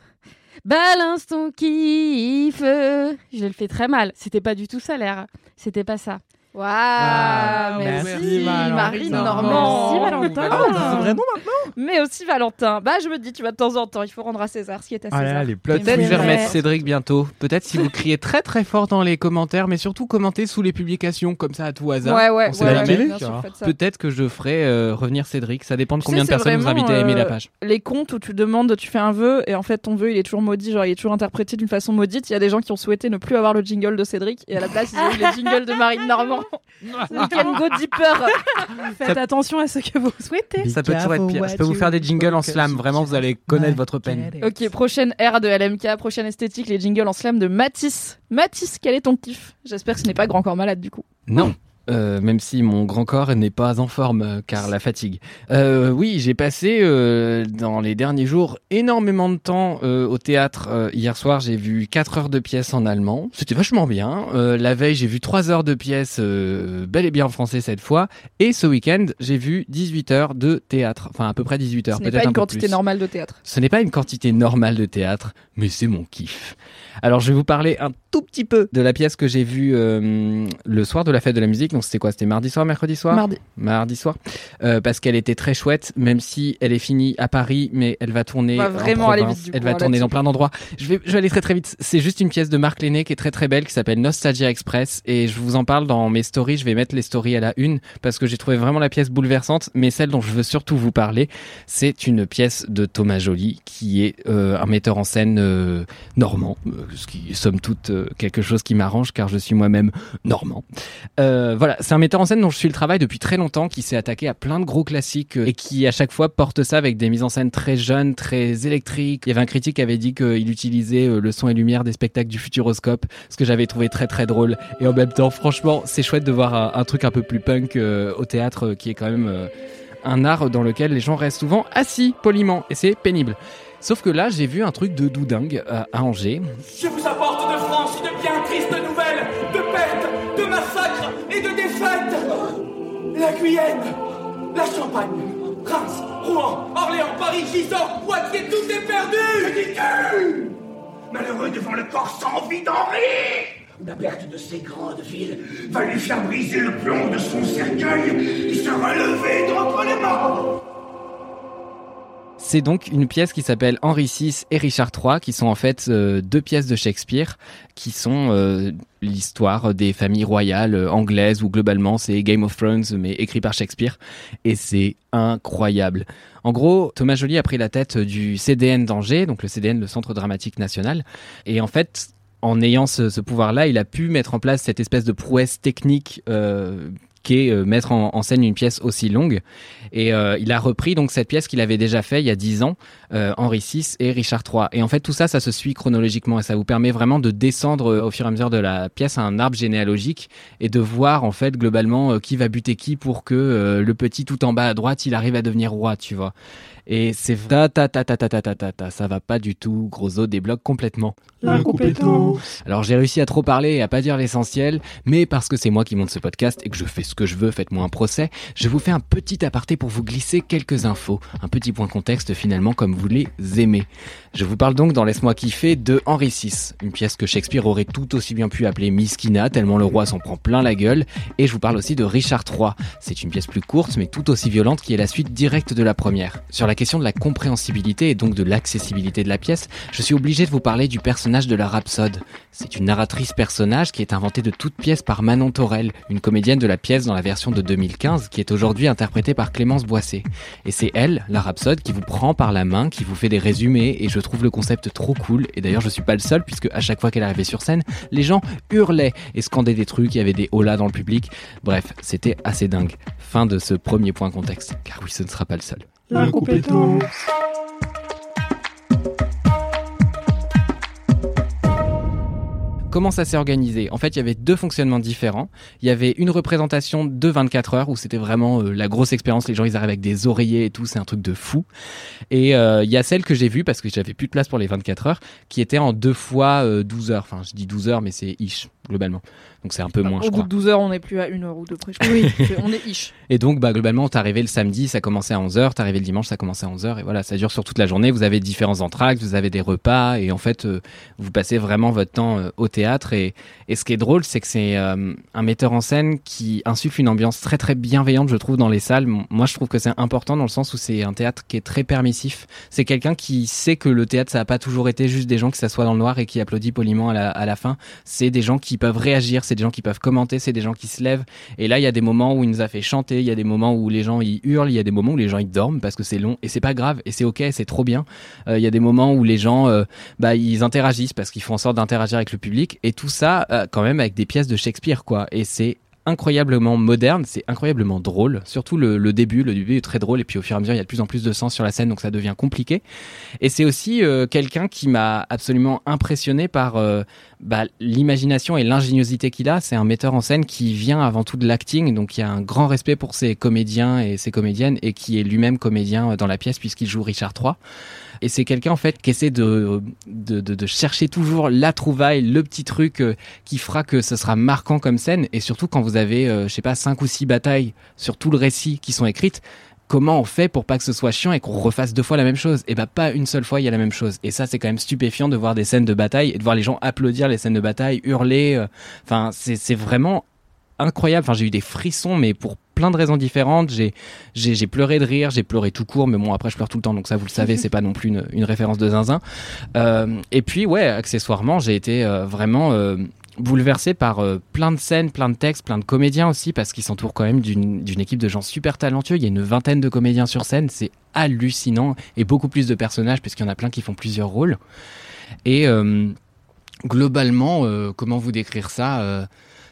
Balance ton kiff Je le fais très mal. C'était pas du tout ça l'air. C'était pas ça. Waouh, Ah, merci, merci, Marine Marine Normand. Merci, Valentin. Oh, c'est vrai nom maintenant mais aussi Valentin. Bah, je me dis, tu vas de temps en temps, il faut rendre à César ce qui est à Ah là César. les Peut-être je vais remettre Cédric bientôt. Peut-être si vous criez très très fort dans les commentaires, mais surtout commentez sous les publications comme ça à tout hasard. Ouais, ouais, ouais, ouais, bien sûr. Peut-être que je ferai euh, revenir Cédric. Ça dépend de Tu combien sais, de personnes vous invitez à aimer la euh, page. Les comptes où tu demandes, tu fais un vœu et en fait ton vœu il est toujours maudit, genre il est toujours interprété d'une façon maudite. Il y a des gens qui ont souhaité ne plus avoir le jingle de Cédric et à la place ils ont eu les jingles de Marine Normand. Weekend Go Deeper. <laughs> Faites attention à ce que vous souhaitez. Ça peut toujours être pire. Je peux vous faire des jingles en slam. Vraiment, vous allez connaître votre peine. Ok, prochaine ère de LMK, prochaine esthétique, les jingles en slam de Matisse. Matisse, quel est ton kiff? J'espère que ce n'est pas Grand Corps Malade du coup. Non. Euh, même si mon grand corps n'est pas en forme euh, car la fatigue. Euh, oui, j'ai passé euh, dans les derniers jours énormément de temps au théâtre. Hier soir, j'ai vu 4 heures de pièces en allemand. C'était vachement bien. La veille, j'ai vu 3 heures de pièces bel et bien en français cette fois. Et ce week-end, j'ai vu 18 heures de théâtre. Enfin, à peu près 18 heures, Ce n'est pas un une quantité normale de théâtre. Ce n'est pas une quantité normale de théâtre, mais c'est mon kiff. Alors, je vais vous parler un tout petit peu de la pièce que j'ai vue euh, le soir de la fête de la musique. Donc, c'était quoi C'était mardi soir, mercredi soir Mardi. Mardi soir. Euh, parce qu'elle était très chouette, même si elle est finie à Paris, mais elle va tourner. En vraiment aller province. vite, du Elle coup, va tourner dans plein d'endroits. Je vais, je vais aller très très vite. C'est juste une pièce de Marc Lenné qui est très très belle, qui s'appelle Nostalgia Express. Et je vous en parle dans mes stories. Je vais mettre les stories à la une parce que j'ai trouvé vraiment la pièce bouleversante. Mais celle dont je veux surtout vous parler, c'est une pièce de Thomas Joly, qui est euh, un metteur en scène normand, ce qui est somme toute quelque chose qui m'arrange car je suis moi-même normand. Euh, voilà, c'est un metteur en scène dont je suis le travail depuis très longtemps, qui s'est attaqué à plein de gros classiques euh, et qui à chaque fois porte ça avec des mises en scène très jeunes, très électriques. Il y avait un critique qui avait dit qu'il utilisait euh, le son et lumière des spectacles du Futuroscope, ce que j'avais trouvé très très drôle. Et en même temps, franchement, c'est chouette de voir un, truc un peu plus punk au théâtre, qui est quand même un art dans lequel les gens restent souvent assis poliment, et c'est pénible. Sauf que là, j'ai vu un truc de doudingue à, à Angers. Je vous apporte de France une bien triste nouvelle de pertes, de massacres et de défaites. La Guyenne, la Champagne, Reims, Rouen, Orléans, Paris, Gisors, Poitiers, tout est perdu. Malheureux devant le corps sans vie d'Henri. La perte de ces grandes villes va lui faire briser le plomb de son cercueil. Il sera levé d'entre les morts. C'est donc une pièce qui s'appelle Henri VI et Richard III, qui sont en fait euh, deux pièces de Shakespeare, qui sont euh, l'histoire des familles royales euh, anglaises, ou globalement. C'est Game of Thrones, mais écrit par Shakespeare, et c'est incroyable. En gros, Thomas Joly a pris la tête du CDN d'Angers, donc le CDN, le Centre Dramatique National, et en fait, en ayant ce, ce pouvoir-là, il a pu mettre en place cette espèce de prouesse technique euh, qu'est euh, mettre en, scène une pièce aussi longue. Et euh, il a repris donc cette pièce qu'il avait déjà fait il y a 10 ans, euh, Henri VI et Richard III. Et en fait, tout ça, ça se suit chronologiquement et ça vous permet vraiment de descendre au fur et à mesure de la pièce à un arbre généalogique et de voir en fait globalement qui va buter qui pour que le petit tout en bas à droite, il arrive à devenir roi, tu vois. Et c'est ta ta ta ta ta ta ta ta ta, ça va pas du tout. Grosso débloque complètement. La compétence. Alors j'ai réussi à trop parler et à pas dire l'essentiel, mais parce que c'est moi qui monte ce podcast et que je fais ce que je veux, faites-moi un procès, je vous fais un petit aparté pour vous glisser quelques infos, un petit point contexte finalement comme vous les aimez. Je vous parle donc dans Laisse-moi kiffer de Henri VI, une pièce que Shakespeare aurait tout aussi bien pu appeler Miskina, tellement le roi s'en prend plein la gueule, et je vous parle aussi de Richard III. C'est une pièce plus courte mais tout aussi violente qui est la suite directe de la première. Sur la question de la compréhensibilité et donc de l'accessibilité de la pièce, je suis obligé de vous parler du personnage de la rhapsode. C'est une narratrice personnage qui est inventée de toute pièce par Manon Torel, une comédienne de la pièce dans la version de 2015 qui est aujourd'hui interprétée par Clémence Boissé. Et c'est elle, la rhapsode, qui vous prend par la main, qui vous fait des résumés et je trouve le concept trop cool. Et d'ailleurs, je suis pas le seul puisque à chaque fois qu'elle arrivait sur scène, les gens hurlaient et scandaient des trucs, il y avait des holas dans le public. Bref, c'était assez dingue. Fin de ce premier point contexte. Car oui, ce ne sera pas le seul. La compétence. Comment ça s'est organisé? En fait, il y avait deux fonctionnements différents. Il y avait une représentation de 24 heures où c'était vraiment euh, la grosse expérience. Les gens, ils arrivent avec des oreillers et tout, c'est un truc de fou. Et euh, il y a celle que j'ai vue parce que j'avais plus de place pour les 24 heures, qui était en deux fois euh, 12 heures. Enfin, je dis 12 heures, mais c'est ish globalement. Donc c'est un peu moins, Au je bout crois. de 12 heures, on n'est plus à une heure ou deux près. je crois. Oui, on est ish. <laughs> Et donc, bah, globalement, t'arrivais le samedi, ça commençait à 11h, t'arrivais le dimanche, ça commençait à 11h, et voilà, ça dure sur toute la journée. Vous avez différents entractes, vous avez des repas, et en fait, euh, vous passez vraiment votre temps euh, au théâtre. Et, et ce qui est drôle, c'est que c'est euh, un metteur en scène qui insuffle une ambiance très très bienveillante, je trouve, dans les salles. Moi, je trouve que c'est important dans le sens où c'est un théâtre qui est très permissif. C'est quelqu'un qui sait que le théâtre, ça n'a pas toujours été juste des gens qui s'assoient dans le noir et qui applaudissent poliment à la, à la fin. C'est des gens qui peuvent réagir, c'est des gens qui peuvent commenter, c'est des gens qui se lèvent. Et là, il y a des moments où il nous a fait chanter, il y a des moments où les gens ils hurlent, il y a des moments où les gens ils dorment parce que c'est long et c'est pas grave et c'est ok, c'est trop bien. Euh, Il y a des moments où les gens euh, bah, ils interagissent parce qu'ils font en sorte d'interagir avec le public et tout ça euh, quand même avec des pièces de Shakespeare quoi. Et c'est incroyablement moderne, c'est incroyablement drôle, surtout le, début, le début est très drôle et puis au fur et à mesure il y a de plus en plus de sens sur la scène donc ça devient compliqué. Et c'est aussi euh, quelqu'un qui m'a absolument impressionné par euh, bah, l'imagination et l'ingéniosité qu'il a. C'est un metteur en scène qui vient avant tout de l'acting, donc il y a un grand respect pour ses comédiens et ses comédiennes et qui est lui-même comédien euh, dans la pièce puisqu'il joue Richard III. Et c'est quelqu'un en fait qui essaie de, de, chercher toujours la trouvaille, le petit truc euh, qui fera que ce sera marquant comme scène. Et surtout quand vous avez, euh, je sais pas, cinq ou six batailles sur tout le récit qui sont écrites, comment on fait pour pas que ce soit chiant et qu'on refasse deux fois la même chose? Et bah pas une seule fois il y a la même chose. Et ça c'est quand même stupéfiant de voir des scènes de bataille et de voir les gens applaudir les scènes de bataille, hurler. euh, Enfin c'est vraiment incroyable. Enfin j'ai eu des frissons mais pour plein de raisons différentes. J'ai j'ai j'ai pleuré de rire, j'ai pleuré tout court, mais bon après je pleure tout le temps donc ça vous le savez <laughs> c'est pas non plus une, une référence de zinzin. Euh, et puis ouais accessoirement j'ai été euh, vraiment euh, bouleversé par euh, plein de scènes, plein de textes, plein de comédiens aussi, parce qu'ils s'entourent quand même d'une d'une équipe de gens super talentueux. Il y a une vingtaine de comédiens sur scène, c'est hallucinant, et beaucoup plus de personnages, puisqu'il y en a plein qui font plusieurs rôles. Et globalement, comment vous décrire ça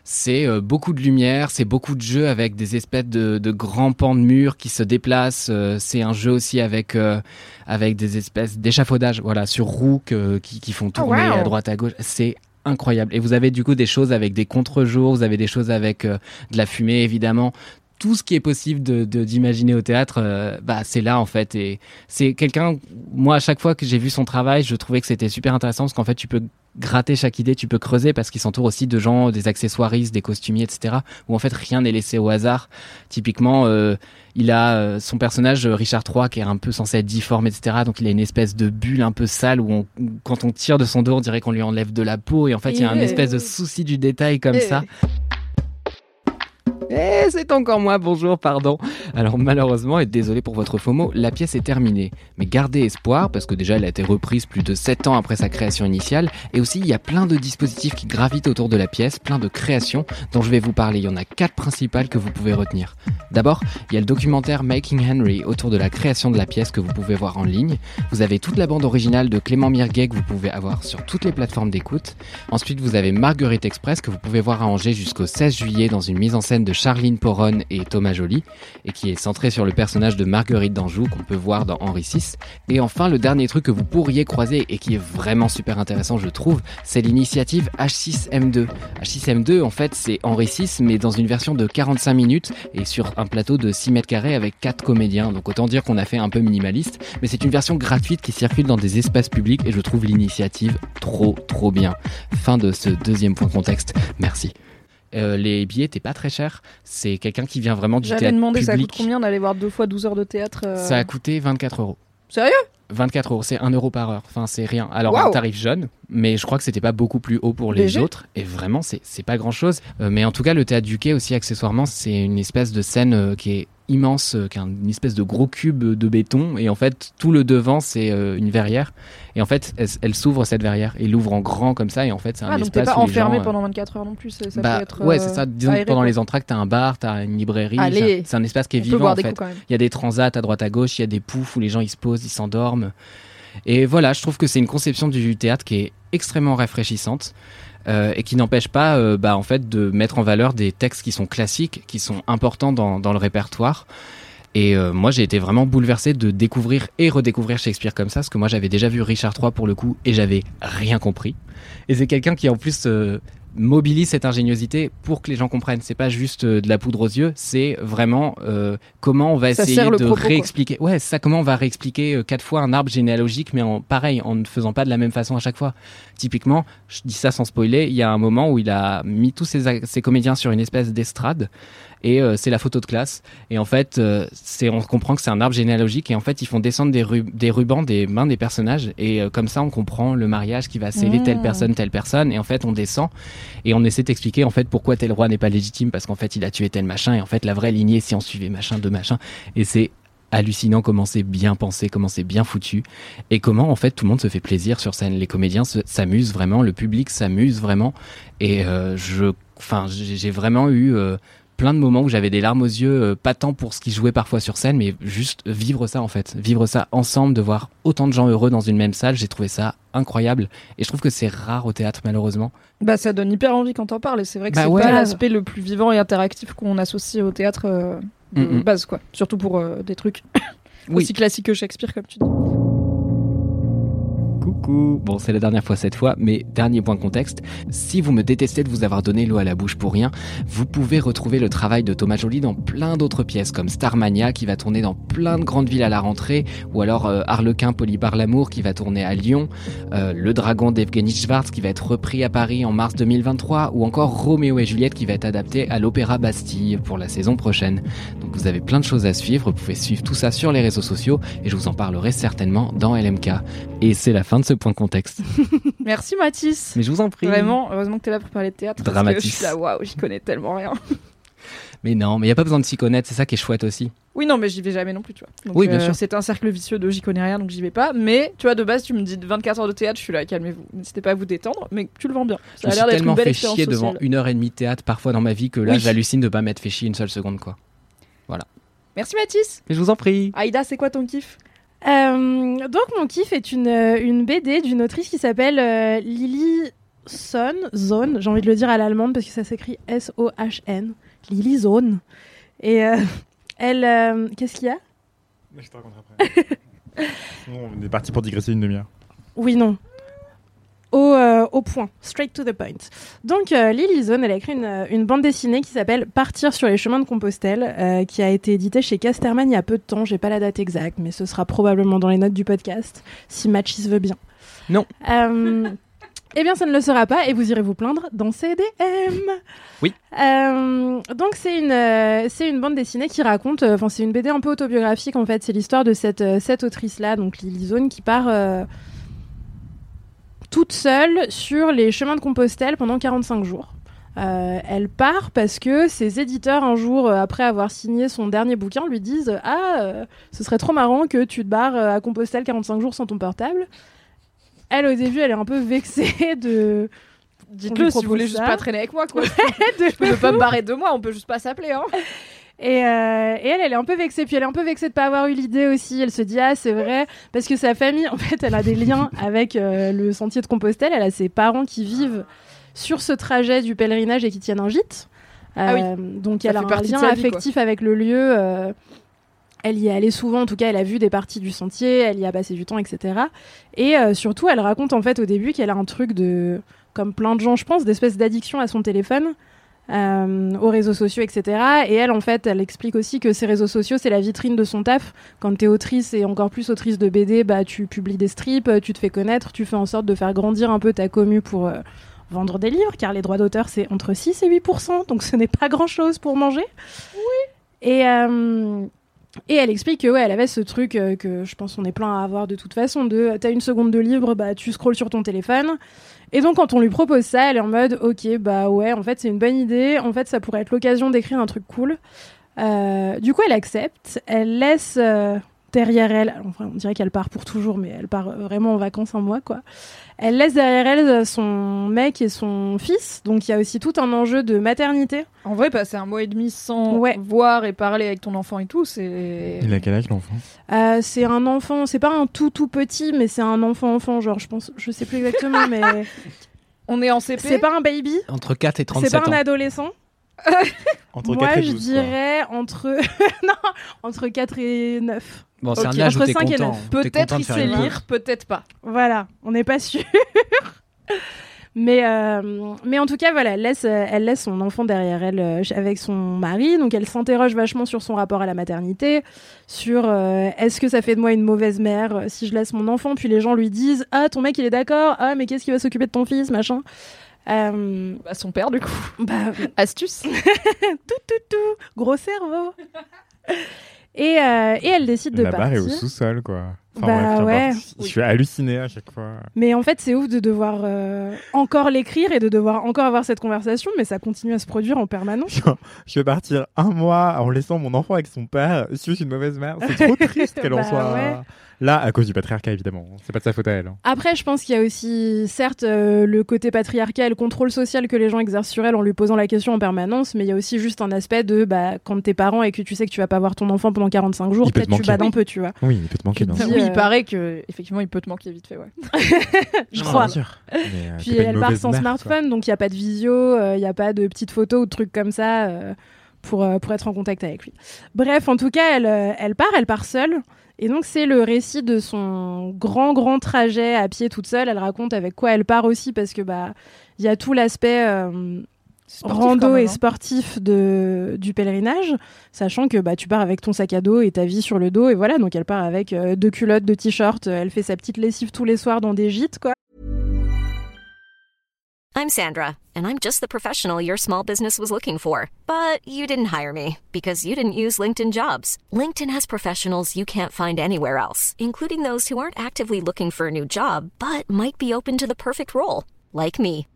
c'est euh, beaucoup de lumière, c'est beaucoup de jeux avec des espèces de, de grands pans de murs qui se déplacent. euh, c'est un jeu aussi avec euh, avec des espèces d'échafaudage, voilà, sur roues que- qui, qui font tourner wow. à droite à gauche. C'est incroyable. Et vous avez du coup des choses avec des contre-jours, vous avez des choses avec euh, de la fumée évidemment. Tout ce qui est possible de de- d'imaginer au théâtre, euh, bah c'est là en fait. Et c'est quelqu'un. Moi, à chaque fois que j'ai vu son travail, je trouvais que c'était super intéressant parce qu'en fait, tu peux gratter chaque idée, tu peux creuser parce qu'il s'entoure aussi de gens, des accessoiristes, des costumiers, etc. Où en fait rien n'est laissé au hasard. Typiquement, euh, il a euh, son personnage euh, Richard III qui est un peu censé être difforme, etc. Donc il a une espèce de bulle un peu sale où, on- où quand on tire de son dos, on dirait qu'on lui enlève de la peau. Et en fait, il y a un Eh. espèce de souci du détail comme Eh. ça. Eh, c'est encore moi, bonjour, pardon. Alors malheureusement, et désolé pour votre faux mot, la pièce est terminée. Mais gardez espoir, parce que déjà elle a été reprise plus de 7 ans après sa création initiale, et aussi il y a plein de dispositifs qui gravitent autour de la pièce, plein de créations dont je vais vous parler. Il y en a quatre principales que vous pouvez retenir. D'abord, il y a le documentaire Making Henry autour de la création de la pièce que vous pouvez voir en ligne. Vous avez toute la bande originale de Clément Mirguet que vous pouvez avoir sur toutes les plateformes d'écoute. Ensuite, vous avez Marguerite Express que vous pouvez voir à Angers jusqu'au 16 juillet dans une mise en scène de Charline Poronne et Thomas Joly et qui est centrée sur le personnage de Marguerite d'Anjou qu'on peut voir dans Henri VI. Et enfin, le dernier truc que vous pourriez croiser et qui est vraiment super intéressant, je trouve, c'est l'initiative H6M2. H6M2, en fait, c'est Henri VI mais dans une version de 45 minutes et sur un plateau de 6 mètres carrés avec 4 comédiens. Donc autant dire qu'on a fait un peu minimaliste, mais c'est une version gratuite qui circule dans des espaces publics et je trouve l'initiative trop trop bien. Fin de ce deuxième point contexte. Merci. Euh, les billets étaient pas très chers. C'est quelqu'un qui vient vraiment du théâtre demander ça public. coûte combien d'aller voir deux fois 12 heures de théâtre euh, Ça a coûté 24 euros. Sérieux? 24 euros, c'est 1 euro par heure. Enfin, c'est rien. Alors, un tarif jeune, mais je crois que c'était pas beaucoup plus haut pour les Léger? autres. Et vraiment, c'est pas grand chose. mais en tout cas, le théâtre du quai aussi, accessoirement, c'est une espèce de scène euh, qui est immense, euh, qui est un- une espèce de gros cube de béton. Et en fait, tout le devant, c'est euh, une verrière. Et en fait, elle, elle s'ouvre cette verrière. Et l'ouvre en grand comme ça. Et en fait, c'est un Ah, donc t'es espace pas où enfermé gens, euh, pendant 24 heures non plus. Ça bah, peut être. ouais, c'est ça. Disons aéré, que pendant quoi. les entractes, t'as un bar, t'as une librairie. C'est un espace qui est On vivant en fait. Il y a des transats à droite à gauche, il y a des poufs où les gens ils se posent, ils s'endorment. Et voilà, je trouve que c'est une conception du théâtre qui est extrêmement rafraîchissante euh, et qui n'empêche pas, euh, bah, en fait, de mettre en valeur des textes qui sont classiques, qui sont importants dans, le répertoire. Et euh, moi, j'ai été vraiment bouleversé de découvrir et redécouvrir Shakespeare comme ça, parce que moi, j'avais déjà vu Richard III pour le coup et j'avais rien compris. Et c'est quelqu'un qui, en plus, mobilise cette ingéniosité pour que les gens comprennent. C'est pas juste euh, de la poudre aux yeux, c'est vraiment euh, comment on va Ça essayer de propos, quoi. réexpliquer. Ouais, ça. Comment on va réexpliquer euh, quatre fois un arbre généalogique, mais en pareil, en ne faisant pas de la même façon à chaque fois. Typiquement, je dis ça sans spoiler, il y a un moment où il a mis tous ses, ses comédiens sur une espèce d'estrade et euh, c'est la photo de classe. Et en fait, euh, c'est on comprend que c'est un arbre généalogique et en fait, ils font descendre des, ru- des rubans des mains des personnages et euh, comme ça, on comprend le mariage qui va sceller telle Mmh. personne, telle personne. Et en fait, on descend et on essaie d'expliquer en fait pourquoi tel roi n'est pas légitime parce qu'en fait, il a tué tel machin et en fait, la vraie lignée, si on suivait machin de machin. Et c'est hallucinant comment c'est bien pensé, comment c'est bien foutu et comment en fait tout le monde se fait plaisir sur scène. Les comédiens se- s'amusent vraiment, le public s'amuse vraiment et euh, je, enfin, j'ai j'ai vraiment eu euh, plein de moments où j'avais des larmes aux yeux, euh, pas tant pour ce qu'ils jouaient parfois sur scène, mais juste vivre ça en fait, vivre ça ensemble, de voir autant de gens heureux dans une même salle, j'ai trouvé ça incroyable et je trouve que c'est rare au théâtre malheureusement. Bah, ça donne hyper envie quand t'en parles. Et c'est vrai que Bah c'est ouais. pas l'aspect le plus vivant et interactif qu'on associe au théâtre euh, de Mm, mm. base, quoi. Surtout pour euh, des trucs <coughs> Oui. aussi classiques que Shakespeare, comme tu dis. Coucou. Bon, c'est la dernière fois cette fois, mais dernier point contexte. Si vous me détestez de vous avoir donné l'eau à la bouche pour rien, vous pouvez retrouver le travail de Thomas Joly dans plein d'autres pièces, comme Starmania qui va tourner dans plein de grandes villes à la rentrée, ou alors euh, Harlequin Poli par l'amour qui va tourner à Lyon, euh, Le Dragon d'Evgeny Schwartz qui va être repris à Paris en mars 2023, ou encore Roméo et Juliette qui va être adapté à l'Opéra Bastille pour la saison prochaine. Donc vous avez plein de choses à suivre, vous pouvez suivre tout ça sur les réseaux sociaux, et je vous en parlerai certainement dans LMK. Et c'est la fin de ce point de contexte. <laughs> Merci Mathis. Mais je vous en prie. Vraiment, heureusement que t'es là pour parler de théâtre. Dramatis. waouh, j'y connais tellement rien. <laughs> Mais non, mais il n'y a pas besoin de s'y connaître, c'est ça qui est chouette aussi. Oui, non, mais j'y vais jamais non plus, tu vois. Donc, Oui, bien euh, sûr. C'est un cercle vicieux de j'y connais rien, donc j'y vais pas. Mais tu vois, de base, tu me dis 24 heures de théâtre, je suis là, calmez-vous. N'hésitez pas à vous détendre, mais tu le vends bien. Ça a l'air d'être une belle fait chier devant une heure et demie de théâtre parfois dans ma vie que là Oui. j'hallucine de pas m'être fait chier une seule seconde quoi. Merci Mathis. Mais je vous en prie. Aïda, c'est quoi ton kiff? Euh, donc mon kiff est une, une BD d'une autrice qui s'appelle euh, Lily Son, Zone, j'ai envie de le dire à l'allemande parce que ça s'écrit S-O-H-N, Lily Zone. Et euh, elle... Qu'est-ce qu'il y a? Je te raconte après. <laughs> Sinon, on est parti pour digresser une demi-heure. Oui, non. Au, euh, au point, straight to the point. Donc, euh, Lily Zone, elle a écrit une, euh, une bande dessinée qui s'appelle Partir sur les chemins de Compostelle, qui a été éditée chez Casterman il y a peu de temps. J'ai pas la date exacte, mais ce sera probablement dans les notes du podcast, si Matchis veut bien. Non. Eh bien, ça ne le sera pas, et vous irez vous plaindre dans CDM. Oui. Euh, donc, c'est une, euh, c'est une bande dessinée qui raconte, euh, enfin, c'est une BD un peu autobiographique en fait. C'est l'histoire de cette, cette autrice-là, donc Lily Zone, qui part. Toute seule sur les chemins de Compostelle pendant 45 jours. Euh, elle part parce que ses éditeurs, un jour, euh, après avoir signé son dernier bouquin, lui disent Ah, euh, ce serait trop marrant que tu te barres à Compostelle 45 jours sans ton portable. Elle, au début, elle est un peu vexée de. Dites-le si vous voulez juste pas traîner avec moi, quoi. <laughs> de- je peux pas me barrer de moi, on peut juste pas s'appeler, hein. Et, euh, et elle, elle est un peu vexée. Puis elle est un peu vexée de pas avoir eu l'idée aussi. Elle se dit ah c'est vrai parce que sa famille, <laughs> en fait, elle a des liens avec euh, le sentier de Compostelle. Elle a ses parents qui vivent sur ce trajet du pèlerinage et qui tiennent un gîte. Ah oui. Euh, Donc Ça elle a un lien vie, affectif avec le lieu. elle y est allée souvent, en tout cas, elle a vu des parties du sentier, elle y a passé du temps, etc. Et surtout, elle raconte en fait au début qu'elle a un truc de, comme plein de gens, je pense, d'espèce d'addiction à son téléphone, euh, aux réseaux sociaux, etc. Et elle, en fait, elle explique aussi que ces réseaux sociaux, c'est la vitrine de son taf. Quand t'es autrice et encore plus autrice de BD, bah, tu publies des strips, tu te fais connaître, tu fais en sorte de faire grandir un peu ta commu pour euh, vendre des livres, car les droits d'auteur, c'est entre 6 et 8%, donc ce n'est pas grand-chose pour manger. Oui. Et, euh, et elle explique que ouais, elle avait ce truc euh, que je pense on est plein à avoir de toute façon de t'as une seconde de livre, bah tu scrolles sur ton téléphone. Et donc quand on lui propose ça, elle est en mode ok bah ouais en fait c'est une bonne idée, en fait ça pourrait être l'occasion d'écrire un truc cool. Euh, du coup elle accepte, elle laisse euh, derrière elle, enfin, on dirait qu'elle part pour toujours, mais elle part vraiment en vacances un mois quoi. Elle laisse derrière elle euh, son mec et son fils, donc il y a aussi tout un enjeu de maternité. En vrai, passer un mois et demi sans Ouais. voir et parler avec ton enfant et tout, c'est. Il a quel âge l'enfant? Euh, c'est un enfant, c'est pas un tout tout petit, mais c'est un enfant enfant, genre je pense, je sais plus exactement, <laughs> mais On est en CP. c'est pas un baby, Entre 4 et c'est 37 pas un ans. adolescent? <laughs> Entre Moi 4 et je 12. quoi. dirais entre <laughs> non, entre 4 et 9. Bon, c'est un âge où entre t'es 5 et content. neuf. T'es Peut-être content de il sait lire, peut-être pas. Voilà, on n'est pas sûr. <laughs> Mais, euh, mais en tout cas, voilà, elle laisse, elle laisse son enfant derrière elle euh, avec son mari. Donc elle s'interroge vachement sur son rapport à la maternité, sur euh, est-ce que ça fait de moi une mauvaise mère euh, si je laisse mon enfant. Puis les gens lui disent Ah, ton mec il est d'accord. Ah, mais qu'est-ce qui va s'occuper de ton fils, machin? Euh, Bah, son père, du coup. bah, <laughs> Astuce. <laughs> tout, tout, tout, gros cerveau. et, euh, et elle décide de La barre est partir. au sous-sol, quoi. Bah ouais. Je suis halluciné à chaque fois. Mais en fait, c'est ouf de devoir euh, encore l'écrire et de devoir encore avoir cette conversation, mais ça continue à se produire en permanence. <laughs> Je vais partir un mois en laissant mon enfant avec son père. Je suis une mauvaise mère. C'est trop <laughs> triste qu'elle en Bah soit ouais. là à cause du patriarcat, évidemment. C'est pas de sa faute à elle. hein. Après, je pense qu'il y a aussi, certes, euh, le côté patriarcal, le contrôle social que les gens exercent sur elle en lui posant la question en permanence, mais il y a aussi juste un aspect de bah, quand t'es parent et que tu sais que tu vas pas voir ton enfant pendant 45 jours, peut peut-être tu bades un peu, tu vois. Oui, il peut te manquer. Bien sûr. Oui, euh, il paraît que effectivement, il peut te manquer vite fait, ouais. <laughs> Je Non, crois. bien sûr. <laughs> Mais, euh, Puis elle part sans mère, smartphone, donc il n'y a pas de visio, il n'y a pas de petites photos ou de trucs comme ça euh, pour, euh, pour être en contact avec lui. Bref, en tout cas, elle, euh, elle part, elle part seule. Et donc c'est le récit de son grand, grand trajet à pied toute seule. Elle raconte avec quoi elle part aussi, parce que bah il y a tout l'aspect euh, Sportif, rando même, et hein. sportif de, du pèlerinage, sachant que bah, tu pars avec ton sac à dos et ta vie sur le dos. Et voilà, donc elle part avec euh, deux culottes, deux t-shirts, elle fait sa petite lessive tous les soirs dans des gîtes, quoi. I'm Sandra, and I'm just the professional your small business was looking for. But you didn't hire me because you didn't use LinkedIn jobs. LinkedIn has professionals you can't find anywhere else, including those who aren't actively looking for a new job but might be open to the perfect role, like me.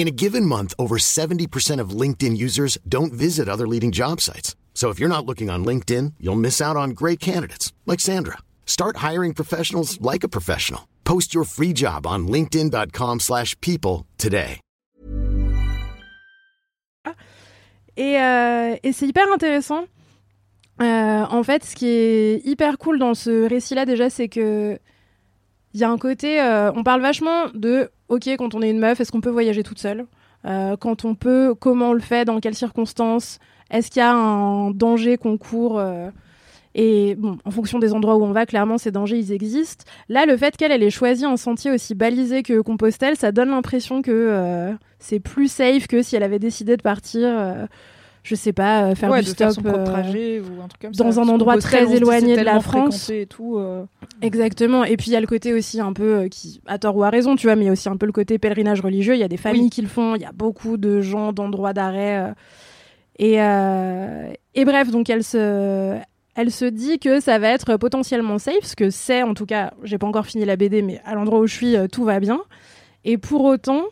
In a given month, over 70% of LinkedIn users don't visit other leading job sites. So if you're not looking on LinkedIn, you'll miss out on great candidates like Sandra. Start hiring professionals like a professional. Post your free job on linkedin.com/people slash people today. Et, euh, et c'est hyper intéressant. Euh, en fait, ce qui est hyper cool dans ce récit-là, déjà, c'est que il y a un côté. euh, on parle vachement de OK, quand on est une meuf, est-ce qu'on peut voyager toute seule? Euh, Quand on peut, comment on le fait? Dans quelles circonstances? Est-ce qu'il y a un danger qu'on court euh, et bon, en fonction des endroits où on va, clairement, ces dangers, ils existent. Là, le fait qu'elle elle ait choisi un sentier aussi balisé que Compostelle, ça donne l'impression que c'est plus safe que si elle avait décidé de partir, je sais pas, euh, faire ouais, du de stop faire euh, trajet ou un truc comme dans ça. un Parce endroit très éloigné de la France. Et tout, euh, Exactement. Et puis il y a le côté aussi un peu qui, à tort ou à raison, tu vois, mais il y a aussi un peu le côté pèlerinage religieux. Il y a des familles Oui. qui le font. Il y a beaucoup de gens d'endroits d'arrêt. et, et bref, donc elle se, elle se dit que ça va être potentiellement safe, ce que c'est en tout cas. J'ai pas encore fini la BD, mais à l'endroit où je suis, tout va bien. Et pour autant,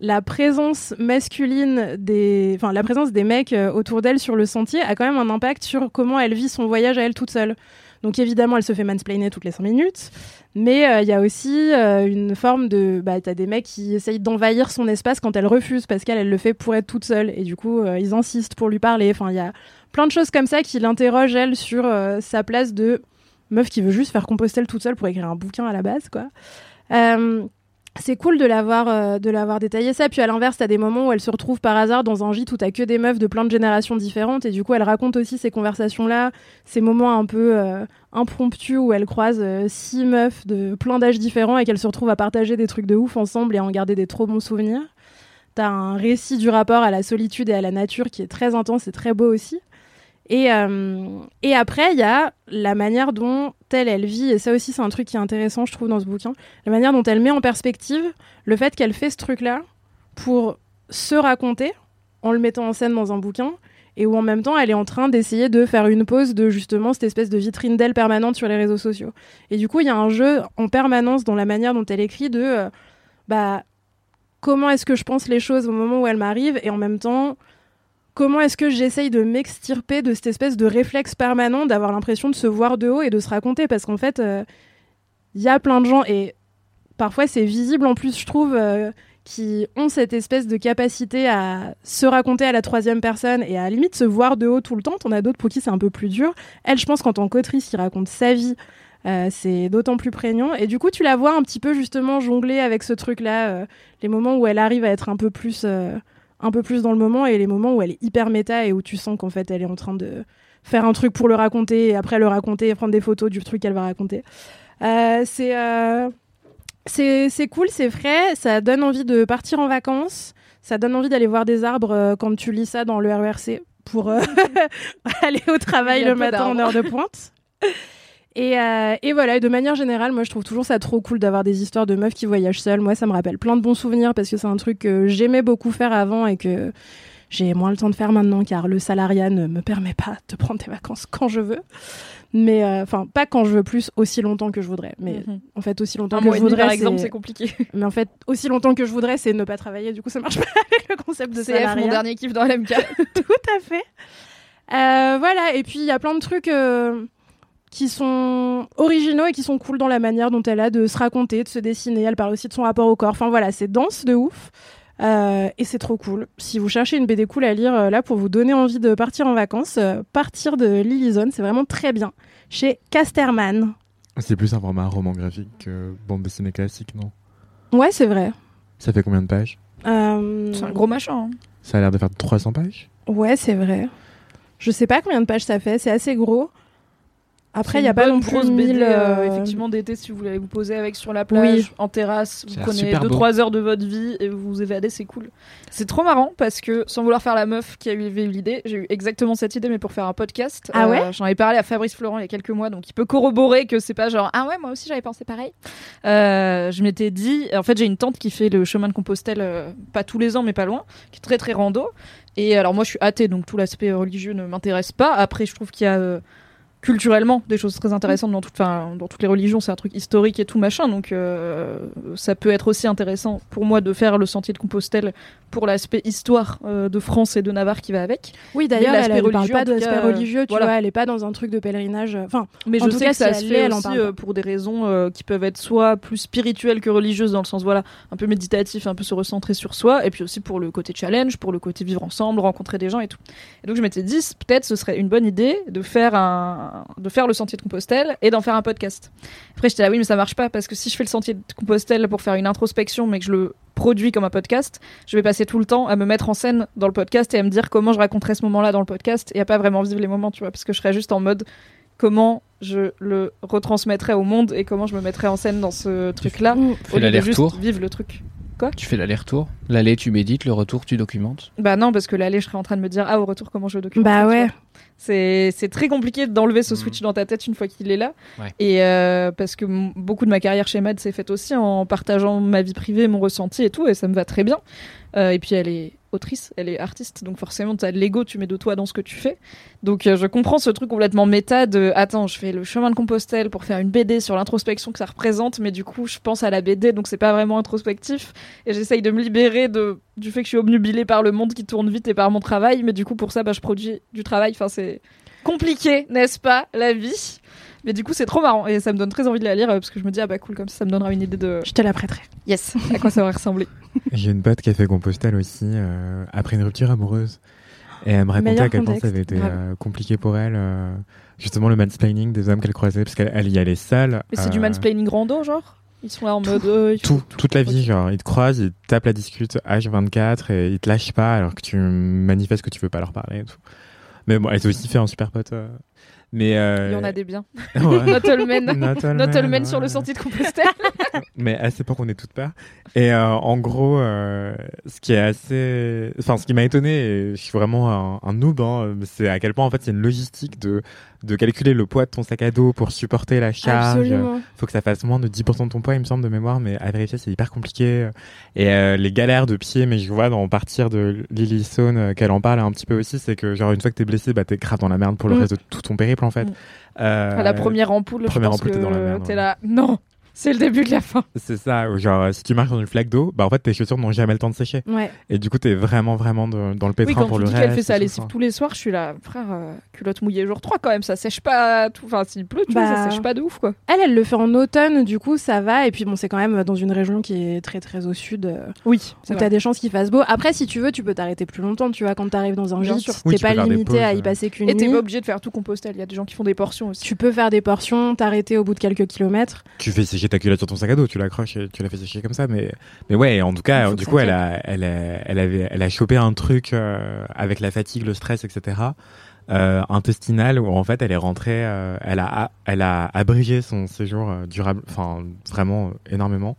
la présence masculine des, enfin la présence des mecs euh, autour d'elle sur le sentier a quand même un impact sur comment elle vit son voyage à elle toute seule. Donc évidemment, elle se fait mansplainer toutes les 5 minutes, mais euh, il y a aussi euh, une forme de, bah t'as des mecs qui essayent d'envahir son espace quand elle refuse parce qu'elle elle le fait pour être toute seule et du coup ils insistent pour lui parler. Enfin il y a plein de choses comme ça qui l'interrogent elle sur sa place de meuf qui veut juste faire Compostelle toute seule pour écrire un bouquin à la base quoi. C'est cool de l'avoir euh, de l'avoir détaillé ça. Puis à l'inverse, t'as des moments où elle se retrouve par hasard dans un gîte où t'as que des meufs de plein de générations différentes et du coup elle raconte aussi ces conversations là, ces moments un peu euh, impromptus où elle croise euh, six meufs de plein d'âges différents et qu'elle se retrouve à partager des trucs de ouf ensemble et à en garder des trop bons souvenirs. T'as un récit du rapport à la solitude et à la nature qui est très intense et très beau aussi. Et, euh, et après, il y a la manière dont elle, elle vit, et ça aussi c'est un truc qui est intéressant, je trouve, dans ce bouquin, la manière dont elle met en perspective le fait qu'elle fait ce truc-là pour se raconter en le mettant en scène dans un bouquin, et où en même temps elle est en train d'essayer de faire une pause de justement cette espèce de vitrine d'elle permanente sur les réseaux sociaux. Et du coup, il y a un jeu en permanence dans la manière dont elle écrit de euh, bah comment est-ce que je pense les choses au moment où elles m'arrivent, et en même temps comment est-ce que j'essaye de m'extirper de cette espèce de réflexe permanent d'avoir l'impression de se voir de haut et de se raconter? Parce qu'en fait il y a plein de gens et parfois c'est visible en plus je trouve euh, qui ont cette espèce de capacité à se raconter à la troisième personne et à, limite se voir de haut tout le temps. T'en as d'autres pour qui c'est un peu plus dur. Elle, je pense qu'en tant qu'autrice, qui raconte sa vie, euh, c'est d'autant plus prégnant. Et du coup, tu la vois un petit peu justement jongler avec ce truc-là, euh, les moments où elle arrive à être un peu plus, euh, un peu plus dans le moment et les moments où elle est hyper méta et où tu sens qu'en fait elle est en train de faire un truc pour le raconter et après le raconter et prendre des photos du truc qu'elle va raconter. Euh, c'est euh, C'est cool, c'est frais, ça donne envie de partir en vacances, ça donne envie d'aller voir des arbres euh, quand tu lis ça dans le RERC pour <laughs> aller au travail le matin en heure de pointe. Et, euh, et voilà, et de manière générale, moi je trouve toujours ça trop cool d'avoir des histoires de meufs qui voyagent seules. Moi ça me rappelle plein de bons souvenirs parce que c'est un truc que j'aimais beaucoup faire avant et que j'ai moins le temps de faire maintenant car le salariat ne me permet pas de prendre des vacances quand je veux. Mais euh, enfin, pas quand je veux plus, aussi longtemps que je voudrais. Mais Mhm. en fait, aussi longtemps Un que je voudrais. par exemple, c'est- c'est compliqué. <laughs> mais en fait, aussi longtemps que je voudrais, c'est ne pas travailler. Du coup, ça marche <laughs> pas avec le concept de CF, salariat. mon dernier kiff dans LMK. <laughs> Tout à fait. Euh, voilà, et puis il y a plein de trucs euh, qui sont originaux et qui sont cool dans la manière dont elle a de se raconter, de se dessiner. Elle parle aussi de son rapport au corps. Enfin voilà, c'est dense de ouf. Euh, et c'est trop cool. Si vous cherchez une BD cool à lire euh, là pour vous donner envie de partir en vacances, euh, partir de Lily c'est vraiment très bien. Chez Casterman. C'est plus un format roman graphique que bande dessinée classique, non? Ouais, c'est vrai. Ça fait combien de pages? Euh, C'est un gros machin. hein. Ça a l'air de faire 300 pages? Ouais, c'est vrai. Je sais pas combien de pages ça fait, c'est assez gros. Après, il n'y a pas non plus grosse 1000, BD, euh, euh, effectivement d'été si vous voulez vous poser avec sur la plage Oui. en terrasse vous prenez super beau. 2-3 heures de votre vie et vous vous évadez c'est cool c'est trop marrant parce que sans vouloir faire la meuf qui a eu eu l'idée j'ai eu exactement cette idée mais pour faire un podcast Ah ouais j'en avais parlé à Fabrice Florent il y a quelques mois donc il peut corroborer que c'est pas genre ah ouais moi aussi j'avais pensé pareil Euh, je m'étais dit en fait j'ai une tante qui fait le chemin de Compostelle euh, pas tous les ans mais pas loin qui est très très rando et alors moi je suis athée donc tout l'aspect religieux ne m'intéresse pas après je trouve qu'il y a euh, culturellement des choses très intéressantes dans, toutes les religions, c'est un truc historique et tout machin, donc euh, ça peut être aussi intéressant pour moi de faire le sentier de Compostelle pour l'aspect histoire euh, de France et de Navarre qui va avec. Oui, d'ailleurs, elle, elle parle pas d'aspect religieux, tu voilà. vois, elle est pas dans un truc de pèlerinage. Enfin, Mais En je tout sais cas, que ça si se fait elle aussi euh, pour des raisons qui peuvent être soit plus spirituelles que religieuses dans le sens voilà un peu méditatif, un peu se recentrer sur soi, et puis aussi pour le côté challenge, pour le côté vivre ensemble, rencontrer des gens et tout. Et donc je m'étais dit peut-être ce serait une bonne idée de faire un de faire le sentier de Compostelle et d'en faire un podcast. Après j'étais là oui mais ça marche pas parce que si je fais le sentier de Compostelle pour faire une introspection mais que je le produis comme un podcast, je vais passer tout le temps à me mettre en scène dans le podcast et à me dire comment je raconterais ce moment-là dans le podcast et à pas vraiment vivre les moments, tu vois, parce que je serais juste en mode comment je le retransmettrais au monde et comment je me mettrais en scène dans ce truc-là au lieu de juste vivre le truc. Tu fais l'aller-retour? L'aller, tu médites. Le retour, tu documentes? Bah non, parce que l'aller, je serais en train de me dire ah au retour comment je le documente? bah ouais. C'est très compliqué d'enlever ce Mhm. switch dans ta tête une fois qu'il est là. Ouais. Et euh, parce que beaucoup de ma carrière chez Mad s'est faite aussi en partageant ma vie privée, mon ressenti et tout, et ça me va très bien. Euh, et puis elle est autrice, elle est artiste, donc forcément tu as de l'ego, tu mets de toi dans ce que tu fais. Donc euh, je comprends ce truc complètement méta de attends, je fais le chemin de Compostelle pour faire une BD sur l'introspection que ça représente, mais du coup je pense à la BD, donc c'est pas vraiment introspectif. Et j'essaye de me libérer de, du fait que je suis obnubilée par le monde qui tourne vite et par mon travail, mais du coup pour ça bah, je produis du travail. Enfin c'est compliqué, n'est-ce pas, la vie? Mais du coup c'est trop marrant et ça me donne très envie de la lire euh, parce que je me dis ah bah cool comme ça ça me donnera une idée de Je te la prêterai. yes <laughs> à quoi ça va ressembler. J'ai une pote qui a fait Compostelle aussi euh, après une rupture amoureuse. Et elle me racontait Meilleur à quel point ça avait été euh, compliqué pour elle. euh, justement, le mansplaining des hommes qu'elle croisait, parce qu'elle elle y allait seule. Mais c'est du mansplaining rando genre? Ils sont là en mode euh, Tout, toute la vie, genre, ils te croisent, ils te tapent la discute H24 et ils te lâchent pas alors que tu manifestes que tu veux pas leur parler et tout. Mais bon, elle s'est aussi fait un super pote. euh, Mais euh... Il y en a des biens. <laughs> ouais. <laughs> Not all men. Not all Not all men, men sur le sentier de Compostelle. <laughs> mais à cette époque on est toutes peur et euh, en gros euh, ce qui est assez enfin ce qui m'a étonné et je suis vraiment un, un noob hein, c'est à quel point en fait c'est une logistique de de calculer le poids de ton sac à dos pour supporter la charge faut que ça fasse moins de 10% de ton poids il me semble de mémoire mais à vérifier c'est hyper compliqué et euh, les galères de pied mais je vois dans partir de Lily Stone euh, qu'elle en parle un petit peu aussi c'est que genre une fois que t'es blessé bah t'es grave dans la merde pour le Mm. reste de tout ton périple en fait Mm. Euh, À la première ampoule, première je pense ampoule, t'es dans la merde, t'es ouais. là. Non, c'est le début de la fin. C'est ça, ou genre si tu marches dans une flaque d'eau, bah en fait tes chaussures n'ont jamais le temps de sécher. Ouais. Et du coup t'es vraiment vraiment de- dans le pétrin Oui, quand pour tu le dis reste. qu'elle fait sa lessive ça. tous les soirs, je suis là, frère, euh, culotte mouillée jour 3 quand même, ça sèche pas tout. Enfin, s'il pleut, tu vois, Bah. ça sèche pas de ouf quoi. Elle, elle le fait en automne, du coup, ça va. Et puis, bon, c'est quand même dans une région qui est très, très au sud. euh, Oui, où t'as des chances qu'il fasse beau. Après, si tu veux, tu peux t'arrêter plus longtemps, tu vois, quand t'arrives dans un Bien gîte. Oui, T'es pas limité à y passer qu'une Et t'es nuit. pas obligé de faire tout Compostelle, il y a des gens qui font des portions aussi. Tu peux faire des portions, t'arrêter au bout de quelques kilomètres. Tu fais sécher ta culotte sur ton sac à dos, tu l'accroches tu la fais sécher comme ça. Mais mais ouais, en tout cas, du coup elle a elle a, elle avait elle a chopé un truc euh, avec la fatigue, le stress, etc. euh, intestinale où en fait elle est rentrée, euh, elle a elle a abrégé son séjour euh, durable, enfin vraiment énormément.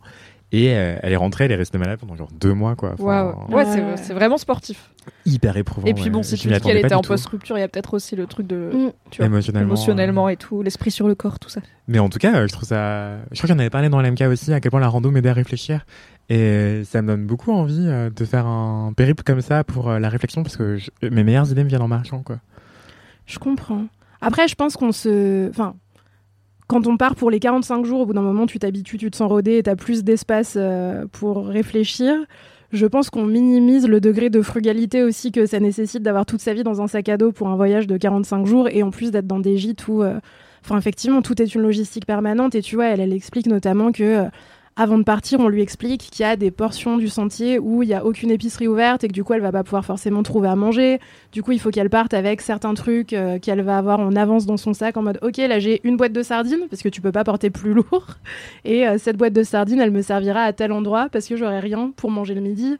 Et euh, elle est rentrée, elle est restée malade pendant genre deux mois quoi. Enfin, Waouh. Ouais, c'est- Ouais. c'est vraiment sportif. Hyper éprouvant. Et puis bon, ouais. si tu dis qu'elle était en post-rupture, il y a peut-être aussi le truc de. Mm. Tu vois, émotionnellement. émotionnellement et tout, l'esprit sur le corps, tout ça. Mais en tout cas, euh, je trouve ça. Je crois qu'il y en avait parlé dans l'MK aussi, à quel point la rando m'aidait à réfléchir. Et ça me donne beaucoup envie euh, de faire un périple comme ça pour la réflexion, parce que je- mes meilleures idées me viennent en marchant, quoi. Je comprends. Après, je pense qu'on se. Enfin, quand on part pour les 45 jours, au bout d'un moment, tu t'habitues, tu te sens rodé et tu as plus d'espace euh, pour réfléchir. Je pense qu'on minimise le degré de frugalité aussi que ça nécessite d'avoir toute sa vie dans un sac à dos pour un voyage de 45 jours et en plus d'être dans des gîtes où. euh, Enfin, effectivement, tout est une logistique permanente et tu vois, elle, elle explique notamment que. euh, avant de partir, on lui explique qu'il y a des portions du sentier où il n'y a aucune épicerie ouverte et que du coup, elle va pas pouvoir forcément trouver à manger. Du coup, il faut qu'elle parte avec certains trucs euh, qu'elle va avoir en avance dans son sac en mode OK, là j'ai une boîte de sardines parce que tu peux pas porter plus lourd. <laughs> Et euh, cette boîte de sardines, elle me servira à tel endroit parce que j'aurai rien pour manger le midi.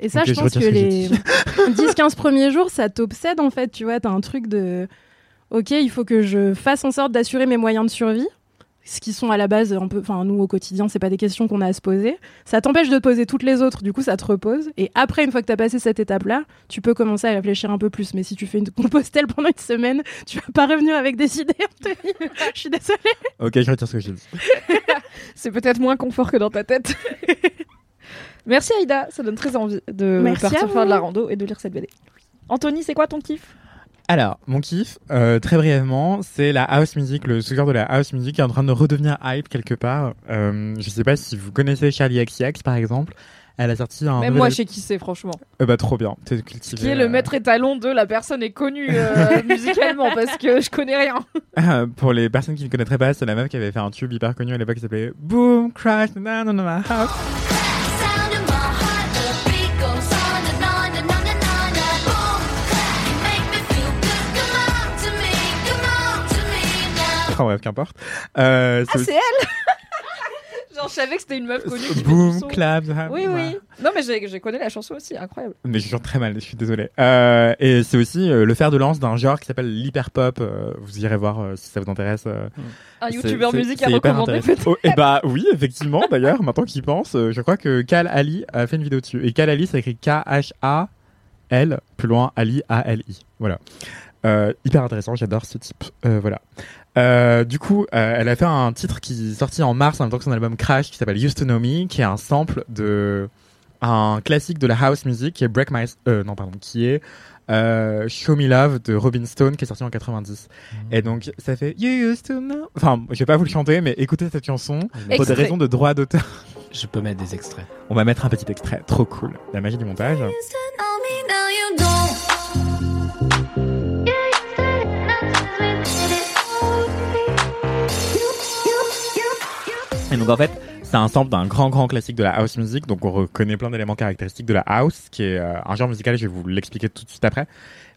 Et ça, je je pense que que les dit. <laughs> <laughs> 10-15 premiers jours, ça t'obsède en fait. Tu vois, t'as un truc de OK, il faut que je fasse en sorte d'assurer mes moyens de survie. Ce qui sont à la base un peu, enfin nous au quotidien, c'est pas des questions qu'on a à se poser. Ça t'empêche de te poser toutes les autres, du coup ça te repose. Et après, une fois que t'as passé cette étape-là, tu peux commencer à réfléchir un peu plus. Mais si tu fais une compostelle pendant une semaine, tu vas pas revenir avec des idées, Anthony. <laughs> Je suis désolée. Ok, je retire ce que j'ai dit. <laughs> C'est peut-être moins confort que dans ta tête. <laughs> Merci Aïda, ça donne très envie de Merci partir faire de la rando et de lire cette BD. Anthony, c'est quoi ton kiff? Alors, mon kiff, euh, très brièvement, c'est la house music, le sous-genre de la house music qui est en train de redevenir hype quelque part. Euh, je sais pas si vous connaissez Charlie XCX par exemple. Elle a sorti un. Même moi, je sais qui c'est, franchement. Euh, bah trop bien. T'es cultivé. Qui est le maître étalon de la personne est connue euh, <laughs> musicalement parce que je connais rien. Ah, Pour les personnes qui ne connaîtraient pas, c'est la meuf qui avait fait un tube hyper connu à l'époque qui s'appelait Boom Crash na na na na house. Enfin bref, qu'importe. Euh, Ah, c'est c'est elle <laughs> Genre, je savais que c'était une meuf connue. Boom. Clap. Oui, oui. Non, mais j'ai j'ai connu la chanson aussi, incroyable. Mais je chante très mal, je suis désolé. Euh, et c'est aussi euh, le fer de lance d'un genre qui s'appelle l'hyperpop. Euh, vous irez voir euh, si ça vous intéresse. euh, Un c'est- youtubeur c'est- musique à c'est recommander peut-être. Oh, et bah oui, effectivement. D'ailleurs, maintenant qu'il pense, euh, je crois que Cal Ali a fait une vidéo dessus. Et Cal Ali, ça écrit K-H-A-L, plus loin, Ali, A-L-I. Voilà. Euh, hyper intéressant, j'adore ce type. Euh, voilà. Euh, du coup, euh, elle a fait un titre qui est sorti en mars en même temps que son album Crash, qui s'appelle Used to Know Me, qui est un sample de un classique de la house music, qui est Break My, euh, non pardon, qui est euh, Show Me Love de Robin Stone, qui est sorti en 90. Et donc, ça fait You used to know. Enfin, je vais pas vous le chanter, mais écoutez cette chanson pour des raisons de droit d'auteur. Je peux mettre des extraits. On va mettre un petit extrait, trop cool. La magie du montage. Et donc en fait, c'est un sample d'un grand grand classique de la house music, donc on reconnaît plein d'éléments caractéristiques de la house, qui est euh, un genre musical, je vais vous l'expliquer tout de suite après.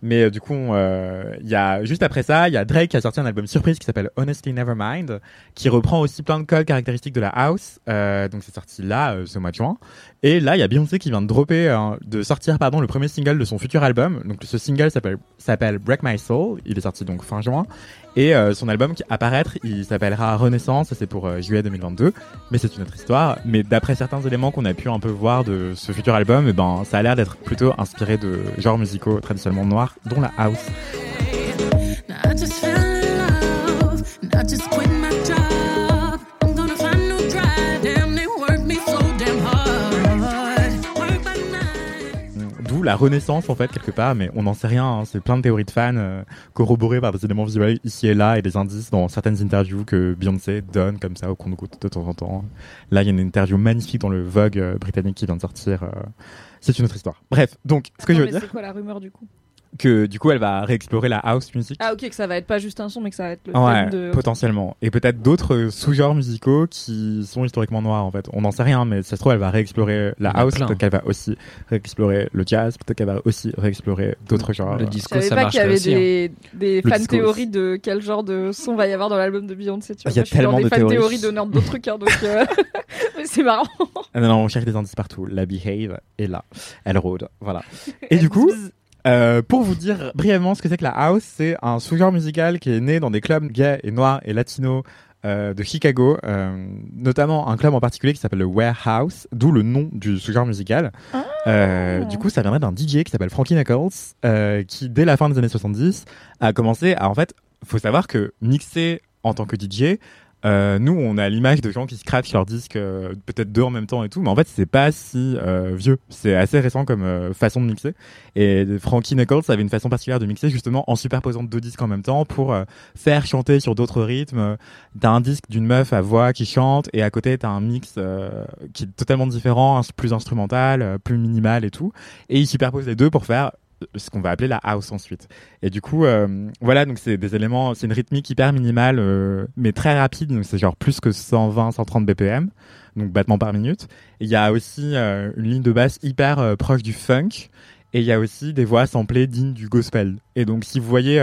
Mais euh, du coup, euh, il y a juste après ça, il y a Drake qui a sorti un album surprise qui s'appelle Honestly Nevermind, qui reprend aussi plein de codes caractéristiques de la house. Donc c'est sorti là, ce mois de juin. Et là, il y a Beyoncé qui vient de dropper, de sortir pardon le premier single de son futur album. Donc ce single s'appelle Break My Soul. Il est sorti donc fin juin. Et euh, son album qui apparaître, il s'appellera Renaissance. C'est pour euh, juillet 2022. Mais c'est une autre histoire. Mais d'après certains éléments qu'on a pu un peu voir de ce futur album, eh ben ça a l'air d'être plutôt inspiré de genres musicaux traditionnellement noirs, dont la house. D'où la renaissance en fait quelque part, mais on n'en sait rien. hein. C'est plein de théories de fans euh, corroborées par des éléments visuels ici et là et des indices dans certaines interviews que Beyoncé donne comme ça au compte-goutte de temps en temps. Là, il y a une interview magnifique dans le Vogue euh, britannique qui vient de sortir. euh, C'est une autre histoire. Bref, donc ce que je veux mais dire, c'est quoi la rumeur du coup? Que du coup, elle va réexplorer la house music. Ah, ok, que ça va être pas juste un son, mais que ça va être le Ouais, thème de. potentiellement. Et peut-être d'autres sous-genres musicaux qui sont historiquement noirs, en fait. On n'en sait rien, mais ça se trouve, elle va réexplorer la house, peut-être qu'elle va aussi réexplorer le jazz, peut-être qu'elle va aussi réexplorer d'autres genres. Le Je disco, savais ça pas qu'il y avait aussi. hein. des, des Le fan disco théories de quel genre de son va y avoir dans l'album de Beyoncé. Tu vois. Il y a je tellement des de fan théories. théories de nerd d'autres trucs, hein, donc euh, <laughs> mais c'est marrant. Ah non, non, on cherche des indices partout. La Behave est là. Elle rôde. Voilà. Et du coup, Euh, pour vous dire brièvement ce que c'est que la house, c'est un sous-genre musical qui est né dans des clubs gays et noirs et latinos euh, de Chicago, euh, notamment un club en particulier qui s'appelle le Warehouse, d'où le nom du sous-genre musical. Euh, du coup, ça viendrait d'un DJ qui s'appelle Frankie Knuckles, qui dès la fin des années 70 a commencé à en fait, faut savoir que mixer en tant que DJ, euh, nous, on a l'image de gens qui scratchent leurs disques, euh, peut-être deux en même temps et tout, mais en fait, c'est pas si euh, vieux. C'est assez récent comme euh, façon de mixer. Et Frankie Knuckles avait une façon particulière de mixer justement en superposant deux disques en même temps pour euh, faire chanter sur d'autres rythmes. T'as un disque d'une meuf à voix qui chante et à côté t'as un mix euh, qui est totalement différent, plus instrumental, plus minimal et tout. Et il superpose les deux pour faire ce qu'on va appeler la house ensuite. Et du coup, euh, voilà, donc c'est des éléments, c'est une rythmique hyper minimale, euh, mais très rapide, donc c'est genre plus que 120, 130 BPM, donc battements par minute. Il y a aussi euh, une ligne de basse hyper proche du funk, et il y a aussi des voix samplées dignes du gospel. Et donc si vous voyez